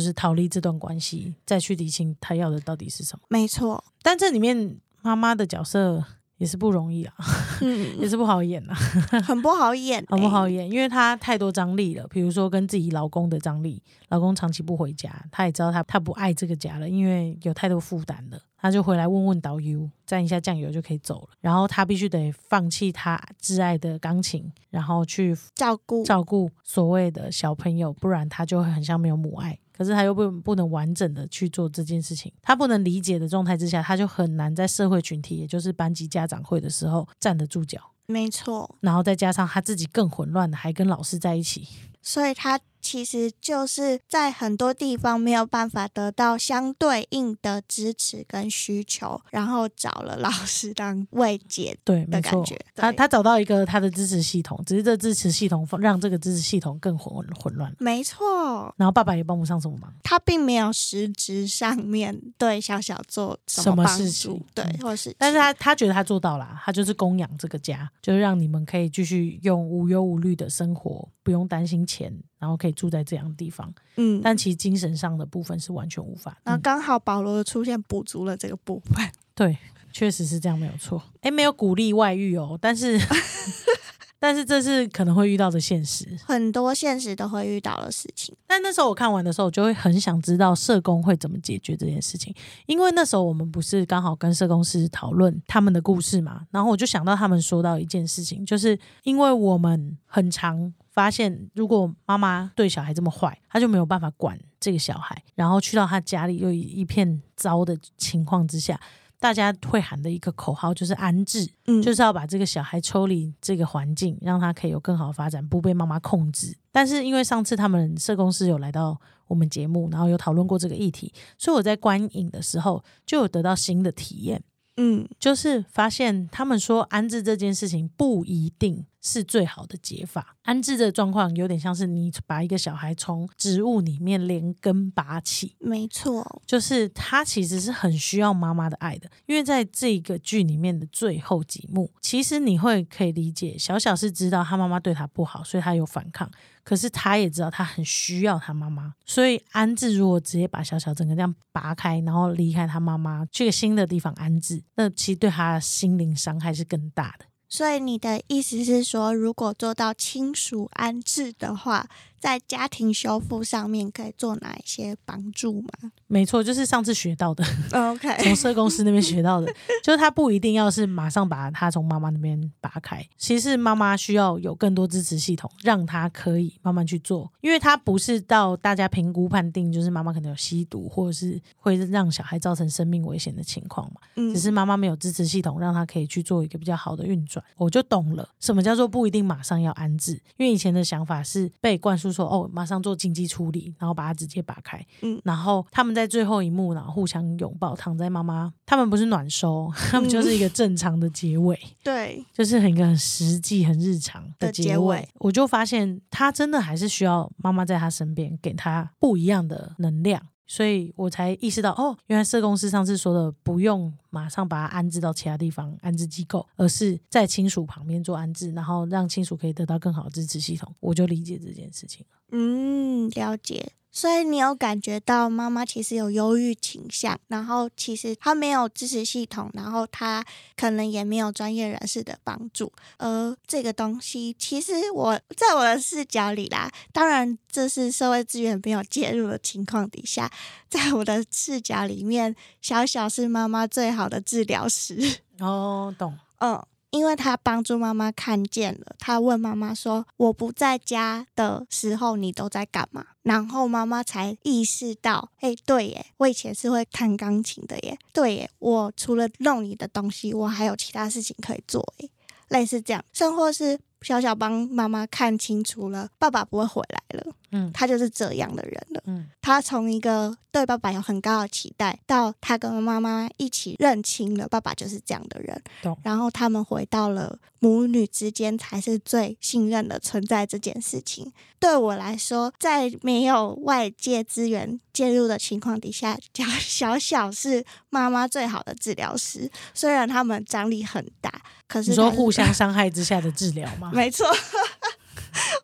是逃离这段关系，再去理清他要的到底是什么。没错，但这里面妈妈的角色也是不容易啊，<laughs> 嗯，也是不好演啊，很不好演、很不好欸。演，因为她太多张力了。比如说跟自己老公的张力，老公长期不回家，她也知道她她不爱这个家了，因为有太多负担了。她就回来问问导游，蘸一下酱油就可以走了。然后她必须得放弃她挚爱的钢琴，然后去照顾，照顾所谓的小朋友，不然她就会很像没有母爱。可是他又不不能完整的去做这件事情，他不能理解的状态之下，他就很难在社会群体，也就是班级家长会的时候站得住脚。没错。然后再加上他自己更混乱的，还跟老师在一起，所以他其实就是在很多地方没有办法得到相对应的支持跟需求，然后找了老师当慰藉。对，没错的感觉，他他找到一个他的支持系统，只是这支持系统让这个支持系统更混混乱了。没错，然后爸爸也帮不上什么忙，他并没有实质上面对小小做什么么事情对嗯，或是但是他他觉得他做到了，他就是供养这个家，就是让你们可以继续用无忧无虑的生活，不用担心钱，然后可以住在这样的地方。嗯，但其实精神上的部分是完全无法。嗯然后刚好保罗的出现补足了这个部分。<laughs> 对，确实是这样，没有错。哎，没有鼓励外遇哦，但是 <laughs> 但是这是可能会遇到的现实。很多现实都会遇到的事情。但那时候我看完的时候，我就会很想知道社工会怎么解决这件事情，因为那时候我们不是刚好跟社工师讨论他们的故事嘛，然后我就想到他们说到一件事情，就是因为我们很常发现，如果妈妈对小孩这么坏，他就没有办法管这个小孩，然后去到他家里又一一片糟的情况之下。大家会喊的一个口号就是安置，嗯，就是要把这个小孩抽离这个环境，让他可以有更好的发展，不被妈妈控制。但是因为上次他们社工师有来到我们节目，然后有讨论过这个议题，所以我在观影的时候就有得到新的体验，嗯就是发现他们说安置这件事情不一定是最好的解法。安置的状况有点像是你把一个小孩从植物里面连根拔起，没错，就是他其实是很需要妈妈的爱的，因为在这个剧里面的最后几幕，其实你会可以理解，小小是知道他妈妈对他不好，所以他有反抗，可是他也知道他很需要他妈妈，所以安置如果直接把小小整个这样拔开，然后离开他妈妈，去个新的地方安置，那其实对他的心灵伤害是更大的。所以你的意思是说，如果做到亲属安置的话，在家庭修复上面可以做哪一些帮助吗？没错，就是上次学到的？<laughs> OK，从社工师那边学到的，<laughs> 就是他不一定要是马上把他从妈妈那边拔开，其实妈妈需要有更多支持系统，让他可以慢慢去做，因为他不是到大家评估判定，就是妈妈可能有吸毒或者是会让小孩造成生命危险的情况嘛，嗯。只是妈妈没有支持系统，让他可以去做一个比较好的运转，我就懂了什么叫做不一定马上要安置，因为以前的想法是被灌输说哦，马上做紧急处理，然后把它直接拔开，嗯然后他们在最后一幕，然后互相拥抱，躺在妈妈，他们不是暖收，他们就是一个正常的结尾，<laughs> 对，就是很一个很实际、很日常的。结尾我就发现他真的还是需要妈妈在他身边，给他不一样的能量。所以我才意识到，哦，原来社工师上次说的不用马上把它安置到其他地方安置机构，而是在亲属旁边做安置，然后让亲属可以得到更好的支持系统。我就理解这件事情了。嗯，了解。所以你有感觉到妈妈其实有忧郁倾向，然后其实她没有支持系统，然后她可能也没有专业人士的帮助。而这个东西，其实我在我的视角里啦，当然这是社会资源没有介入的情况底下，在我的视角里面，小小是妈妈最好的治疗师。<laughs> 哦，懂。嗯，因为他帮助妈妈看见了，他问妈妈说：“我不在家的时候，你都在干嘛？”然后妈妈才意识到：“哎，对耶，我以前是会弹钢琴的耶，对耶，我除了弄你的东西，我还有其他事情可以做耶。”类似这样，甚或是小小帮妈妈看清楚了，爸爸不会回来了，嗯他就是这样的人了。嗯他从一个对爸爸有很高的期待，到他跟妈妈一起认清了爸爸就是这样的人懂，然后他们回到了母女之间才是最信任的存在这件事情。对我来说，在没有外界资源介入的情况底下，小小小是妈妈最好的治疗师。虽然他们张力很大，可是你说互相 <laughs> 伤害之下的治疗吗？没错，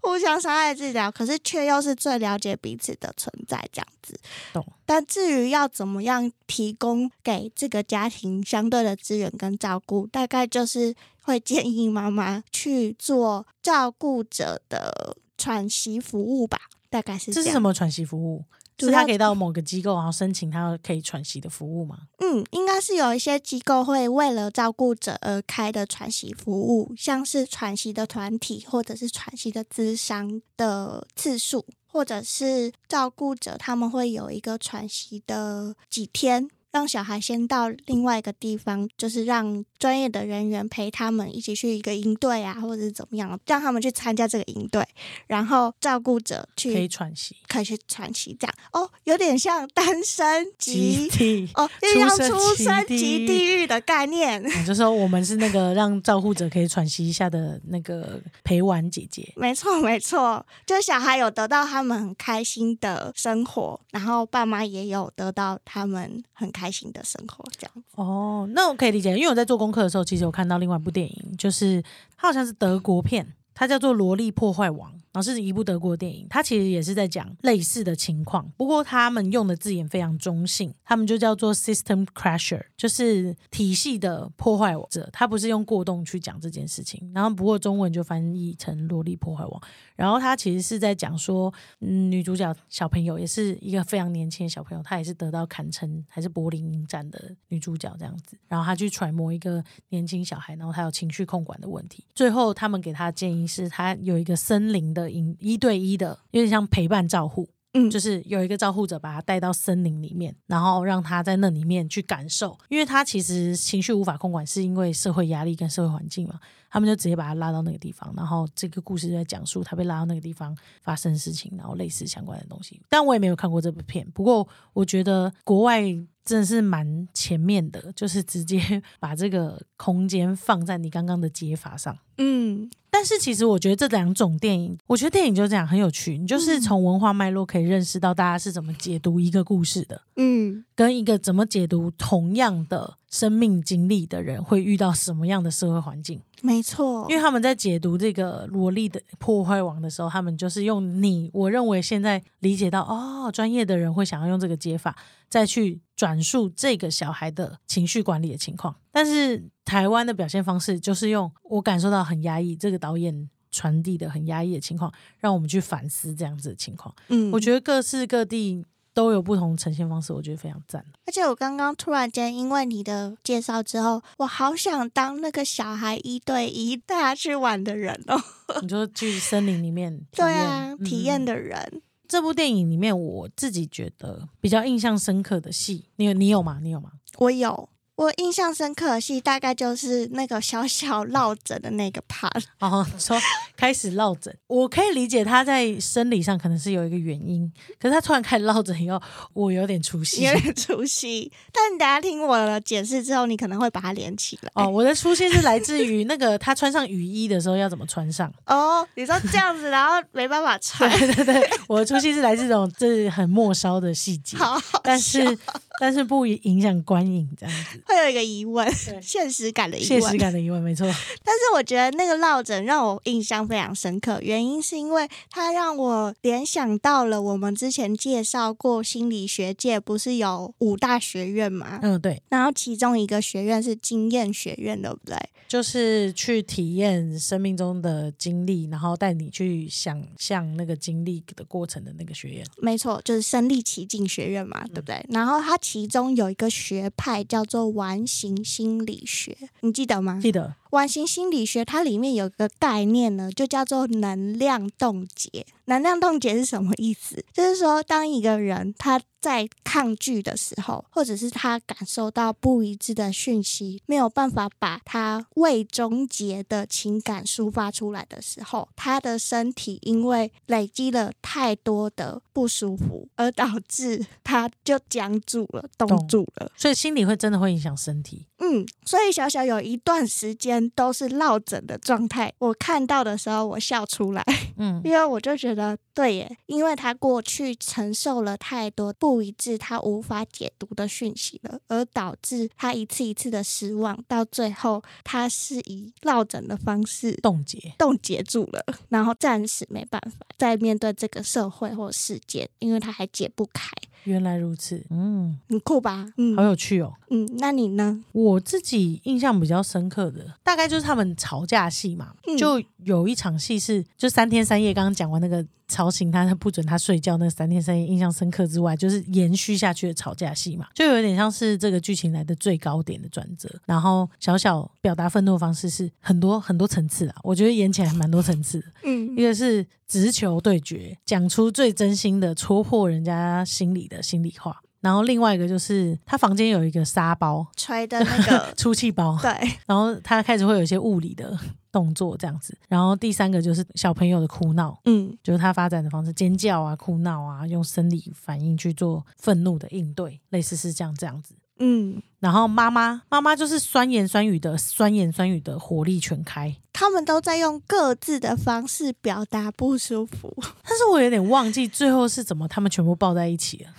互相伤害治疗，可是却又是最了解彼此的存在，这样子。懂。但至于要怎么样提供给这个家庭相对的资源跟照顾，大概就是会建议妈妈去做照顾者的喘息服务吧，大概是这这。是什么喘息服务？主要是他可以到某个机构，然后申请他可以喘息的服务吗？嗯，应该是有一些机构会为了照顾者而开的喘息服务，像是喘息的团体，或者是喘息的咨商的次数，或者是照顾者他们会有一个喘息的几天让小孩先到另外一个地方，就是让专业的人员陪他们一起去一个营队啊，或者是怎么样，让他们去参加这个营队，然后照顾者去可以喘息，可以去喘息，这样哦，有点像单身集及体。哦，有点像出生出生及及地地狱的概念。我就说我们是那个让照顾者可以喘息一下的那个陪玩姐姐。<laughs> 没错，没错，就小孩有得到他们很开心的生活，然后爸妈也有得到他们很开心的生活，这样子。哦，那我可以理解，因为我在做功课的时候，其实有看到另外一部电影，就是它好像是德国片，它叫做《萝莉破坏王》，然后是一部德国电影，它其实也是在讲类似的情况，不过他们用的字眼非常中性，他们就叫做 system crasher，就是体系的破坏者，他不是用过动去讲这件事情，然后不过中文就翻译成萝莉破坏王，然后他其实是在讲说，嗯，女主角小朋友也是一个非常年轻的小朋友，她也是得到堪称还是柏林影展的女主角这样子。然后她去揣摩一个年轻小孩，然后他有情绪控管的问题。最后他们给他的建议是，他有一个森林一一对一的，有点像陪伴照护。嗯就是有一个照护者把他带到森林里面，然后让他在那里面去感受，因为他其实情绪无法控管，是因为社会压力跟社会环境嘛。他们就直接把他拉到那个地方，然后这个故事就在讲述他被拉到那个地方发生事情，然后类似相关的东西。但我也没有看过这部片，不过我觉得国外真的是蛮前面的，就是直接 <laughs> 把这个空间放在你刚刚的解法上。嗯，但是其实我觉得这两种电影，我觉得电影就这样很有趣，你就是从文化脉络可以认识到大家是怎么解读一个故事的。嗯，跟一个怎么解读同样的生命经历的人会遇到什么样的社会环境？没错，因为他们在解读这个萝莉的破坏王的时候，他们就是用你我认为现在理解到哦，专业的人会想要用这个解法，再去转述这个小孩的情绪管理的情况。但是台湾的表现方式就是用我感受到很压抑，这个导演传递的很压抑的情况，让我们去反思这样子的情况。嗯，我觉得各式各地都有不同呈现方式，我觉得非常赞。而且我刚刚突然间因为你的介绍之后，我好想当那个小孩一对一带他去玩的人哦。<laughs> 你就去森林里面体对验啊，体验嗯的人，这部电影里面，我自己觉得比较印象深刻的戏，你有你有吗？你有吗？我有。我印象深刻的戏大概就是那个小小落枕的那个 part，哦，说开始落枕，我可以理解他在生理上可能是有一个原因，可是他突然开始落枕以后，我有点出戏。有点出戏。但你等下听我的解释之后，你可能会把它连起来。哦，我的出戏是来自于那个他穿上雨衣的时候要怎么穿上。哦，你说这样子，然后没办法穿，对对对，我的出戏是来自这种这很末梢的细节，好好但是但是不影响观影这样子，会有一个疑问，<laughs> 现实感的疑问现实。感的疑问，没错。但是我觉得那个落枕让我印象非常深刻，原因是因为它让我联想到了我们之前介绍过心理学界不是有五大学院嘛，嗯，对，然后其中一个学院是经验学院，对不对？就是去体验生命中的经历，然后带你去想象那个经历的过程的那个学院。没错，就是身临其境学院嘛，对不对？然后它其中有一个学派叫做完形心理学，你记得吗？记得完形心理学它里面有个概念呢，就叫做能量冻结。能量冻结是什么意思？就是说，当一个人他在抗拒的时候，或者是他感受到不一致的讯息，没有办法把他未终结的情感抒发出来的时候，他的身体因为累积了太多的不舒服，而导致他就僵住了，冻住了。所以心理会真的会影响身体。嗯，所以小小有一段时间都是落枕的状态。我看到的时候，我笑出来，<laughs> 嗯，因为我就觉得对耶，因为他过去承受了太多不一致、他无法解读的讯息了，而导致他一次一次的失望，到最后他是以落枕的方式冻结。冻结住了，然后暂时没办法再面对这个社会或世界，因为他还解不开。原来如此，嗯，很酷吧？嗯好有趣哦。嗯，那你呢？我自己印象比较深刻的，大概就是他们吵架戏嘛，嗯就有一场戏是，就三天三夜，刚刚讲完那个吵醒他，他不准他睡觉那三天三夜，印象深刻之外，就是延续下去的吵架戏嘛，就有点像是这个剧情来的最高点的转折。然后小小表达愤怒的方式是很多很多层次啊，我觉得演起来还蛮多层次的。嗯一个是直球对决，讲出最真心的，戳破人家心里的心里话。然后另外一个就是他房间有一个沙包，吹的那个 <laughs> 出气包，对，然后他开始会有一些物理的动作这样子。然后第三个就是小朋友的哭闹，嗯，就是他发展的方式，尖叫啊、哭闹啊，用生理反应去做愤怒的应对，类似是这样这样子。嗯，然后妈妈妈妈就是酸言酸语的，酸言酸语的火力全开。他们都在用各自的方式表达不舒服。<laughs> 但是我有点忘记最后是怎么他们全部抱在一起了。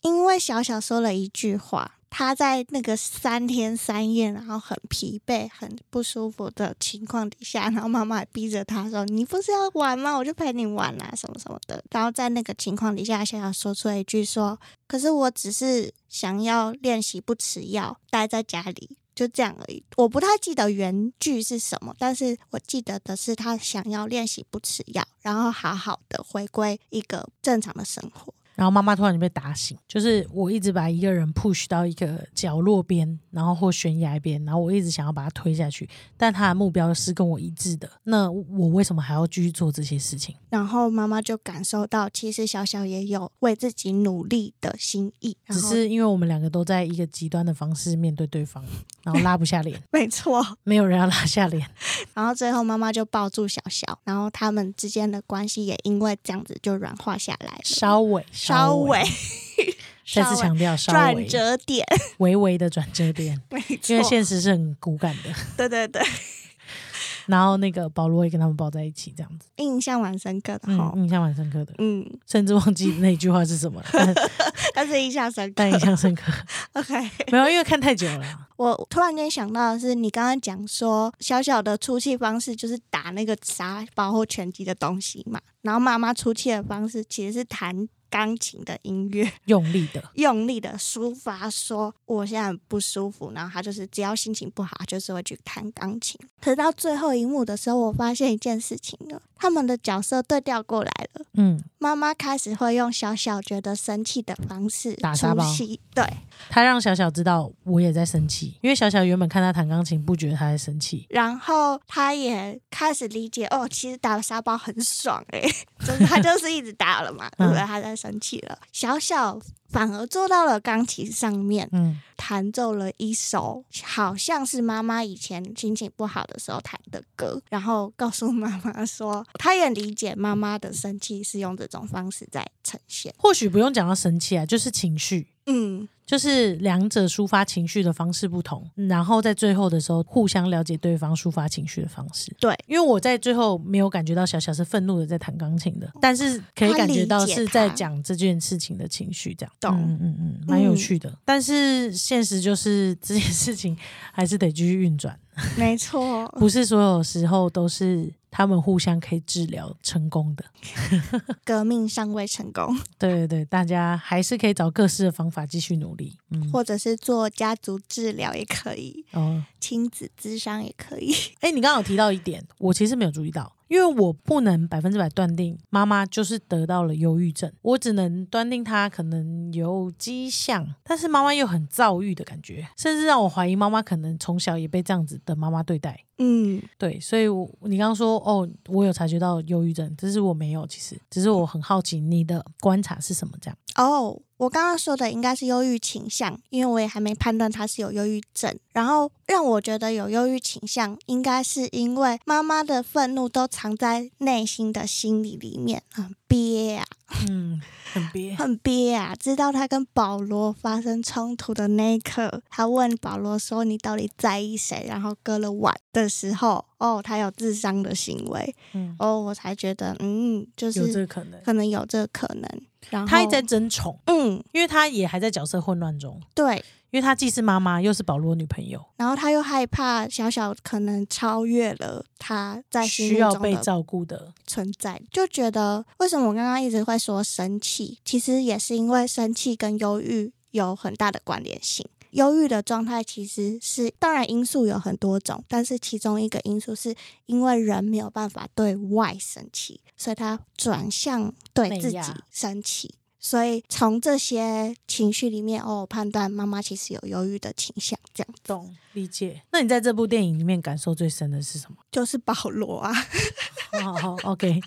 因为小小说了一句话，他在那个三天三夜，然后很疲惫、很不舒服的情况底下，然后妈妈逼着他说：“你不是要玩吗？我就陪你玩啊，什么什么的。”然后在那个情况底下，小小说出了一句说：“可是我只是想要练习不吃药，待在家里。”就这样而已，我不太记得原句是什么，但是我记得的是他想要练习不吃药，然后好好的回归一个正常的生活。然后妈妈突然就被打醒，就是我一直把一个人 push 到一个角落边，然后或悬崖边，然后我一直想要把他推下去，但他的目标是跟我一致的，那我为什么还要继续做这些事情？然后妈妈就感受到，其实小小也有为自己努力的心意，只是因为我们两个都在一个极端的方式面对对方，然后拉不下脸，<laughs> 没错，没有人要拉下脸，<laughs> 然后最后妈妈就抱住小小，然后他们之间的关系也因为这样子就软化下来了，稍微。稍微，<laughs> 再次强调，转折点，微微的转折点，<laughs> 因为现实是很骨感的。<laughs> 对对对。然后那个保罗也跟他们抱在一起，这样子，印象蛮深刻的哈，印象蛮深刻的，嗯，甚至忘记那句话是什么了，但是印象深刻，但印象深刻。OK，没有，因为看太久了。我突然间想到的是，你刚刚讲说小小的出气方式就是打那个沙包或拳击的东西嘛，然后妈妈出气的方式其实是弹。钢琴的音乐，用力的、<laughs> 用力的抒发，说我现在很不舒服。然后他就是只要心情不好，就是会去弹钢琴。可是到最后一幕的时候，我发现一件事情了，他们的角色对调过来了。嗯，妈妈开始会用小小觉得生气的方式打沙包，对，他让小小知道我也在生气，因为小小原本看他弹钢琴不觉得他在生气，然后他也开始理解哦，其实打沙包很爽哎，<laughs> 就是他就是一直打了嘛，对不对？他在。生气了，小小反而坐到了钢琴上面，嗯，弹奏了一首好像是妈妈以前心情不好的时候弹的歌，然后告诉妈妈说，他也理解妈妈的生气是用这种方式在呈现。或许不用讲到生气啊，就是情绪，嗯。就是两者抒发情绪的方式不同，然后在最后的时候互相了解对方抒发情绪的方式。对，因为我在最后没有感觉到小小是愤怒的在弹钢琴的，但是可以感觉到是在讲这件事情的情绪，这样。嗯嗯嗯，蛮有趣的。但是现实就是这件事情还是得继续运转。没错，<laughs> 不是所有时候都是他们互相可以治疗成功的。<laughs> 革命尚未成功，<laughs> 对对对，大家还是可以找各式的方法继续努力，嗯，或者是做家族治疗也可以，哦，亲子智商也可以。<laughs> 哎，你刚刚有提到一点，我其实没有注意到。因为我不能百分之百断定妈妈就是得到了忧郁症，我只能断定她可能有迹象，但是妈妈又很躁郁的感觉，甚至让我怀疑妈妈可能从小也被这样子的妈妈对待。嗯，对，所以，我你刚刚说哦，我有察觉到忧郁症，只是我没有，其实只是我很好奇你的观察是什么这样。哦，我刚刚说的应该是忧郁倾向，因为我也还没判断他是有忧郁症。然后让我觉得有忧郁倾向，应该是因为妈妈的愤怒都藏在内心的心理里面，很憋啊，<laughs> 嗯，很憋，很憋啊。知道他跟保罗发生冲突的那一刻，他问保罗说：“你到底在意谁？”然后割了腕的时候，哦，他有自伤的行为，嗯，哦，我才觉得，嗯，就是有这个可能，可能有这个可能。然后他还在争宠，嗯，因为他也还在角色混乱中，对，因为她既是妈妈又是保罗女朋友，然后她又害怕小小可能超越了她在需要被照顾的存在，就觉得为什么我刚刚一直会说生气，其实也是因为生气跟忧郁有很大的关联性。忧郁的状态其实是，当然因素有很多种，但是其中一个因素是因为人没有办法对外生气，所以他转向对自己生气。所以从这些情绪里面，哦，判断妈妈其实有忧郁的倾向，这样懂理解。那你在这部电影里面感受最深的是什么？就是保罗啊。好 <laughs> 好，OK。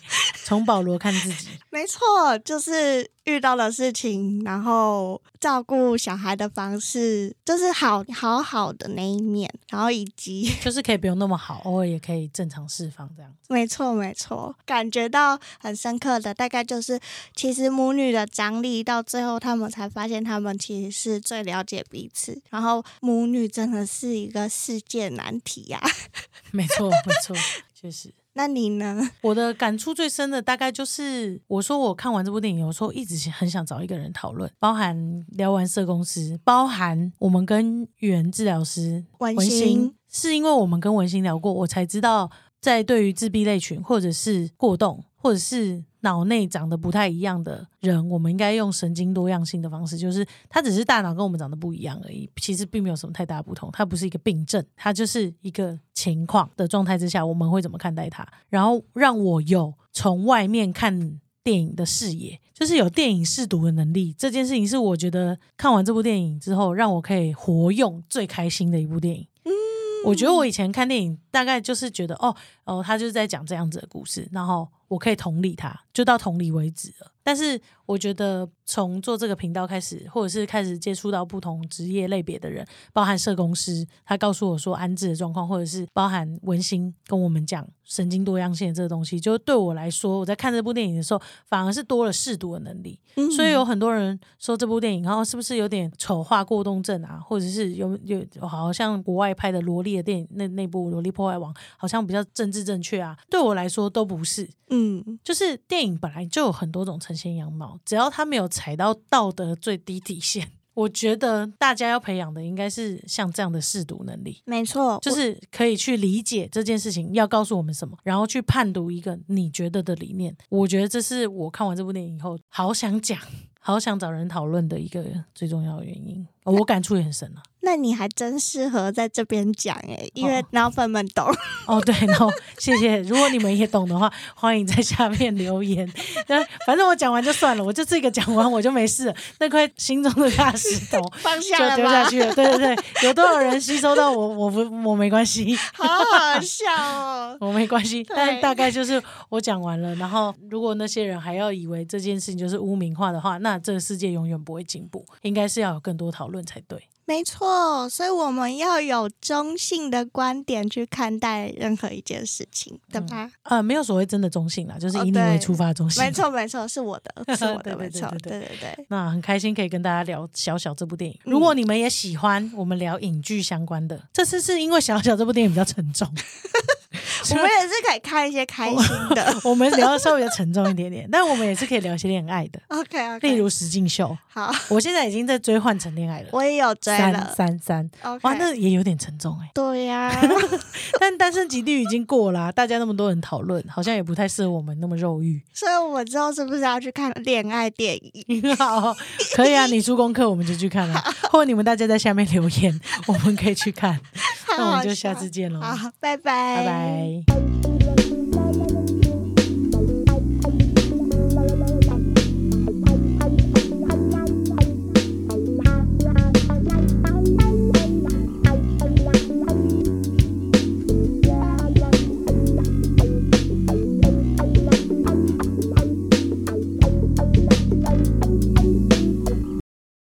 从保罗看自己。没错，就是遇到的事情，然后照顾小孩的方式，就是好好好的那一面，然后以及就 <laughs> 是可以不用那么好，偶尔也可以正常释放这样。没错没错，感觉到很深刻的，大概就是其实母女的张力到最后，他们才发现他们其实是最了解彼此，然后母女真的是一个世界难题呀、<laughs> 没错，没错，确实。那你呢？<laughs> 我的感触最深的大概就是，我说我看完这部电影，有时候一直很想找一个人讨论，包含聊完社公司，包含我们跟语治疗师文心，是因为我们跟文心聊过，我才知道，在对于自闭类群或者是过动，或者是脑内长得不太一样的人，我们应该用神经多样性的方式，就是他只是大脑跟我们长得不一样而已，其实并没有什么太大不同，它不是一个病症，它就是一个情况的状态之下，我们会怎么看待它，然后让我有从外面看电影的视野，就是有电影视读的能力。这件事情是我觉得看完这部电影之后，让我可以活用最开心的一部电影。我觉得我以前看电影，大概就是觉得哦哦，他就是在讲这样子的故事，然后我可以同理他，就到同理为止了。但是我觉得从做这个频道开始，或者是开始接触到不同职业类别的人，包含社工师，他告诉我说安置的状况，或者是包含文心跟我们讲神经多样性的这个东西，就对我来说，我在看这部电影的时候，反而是多了试读的能力。嗯所以有很多人说这部电影，然后是不是有点丑化过动症啊，或者是有有好像国外拍的萝莉的电影，那那部《萝莉破坏王》好像比较政治正确啊？对我来说都不是，嗯，就是电影本来就有很多种呈现样貌，只要他没有踩到道德最低底线，<laughs> 我觉得大家要培养的应该是像这样的试读能力。没错，就是可以去理解这件事情要告诉我们什么，然后去判读一个你觉得的理念。我觉得这是我看完这部电影以后好想讲、好想找人讨论的一个最重要的原因。我感触也很深啊。那你还真适合在这边讲诶，因为哦脑粉们懂。哦，对，然后谢谢。如果你们也懂的话，欢迎在下面留言。那反正我讲完就算了，我就这个讲完我就没事了。那块心中的大石头 <laughs> 放下就了丢下去了。对对对，有多少人吸收到我，我不我没关系。好好笑哦。<laughs> 我没关系，对但大概就是我讲完了。然后，如果那些人还要以为这件事情就是污名化的话，那这个世界永远不会进步。应该是要有更多讨论才对。没错，所以我们要有中性的观点去看待任何一件事情，对吧？呃，没有所谓真的中性啦，就是哦以你为出发的中性。没。错，没错，是我的，是我的，<laughs> 没错，对对对。那很开心可以跟大家聊小小这部电影。嗯如果你们也喜欢我们聊影剧相关的，这次是因为小小这部电影比较沉重，<laughs> <laughs> 我们也是可以看一些开心的。<laughs> 我们聊的稍微比较沉重一点点，但我们也是可以聊一些恋爱的，<laughs> OK OK，例如石敬秀。好，我现在已经在追《换成恋爱》了，我也有追三了。三三，OK，哇，那也有点沉重哎、对呀、但单身级地狱已经过啦、大家那么多人讨论，好像也不太适合我们那么肉欲。所以我们之后是不是要去看恋爱电影？好，可以啊，你出功课我们就去看了，或者你们大家在下面留言，我们可以去看。那我们就下次见喽，好，拜拜，拜拜。Bye.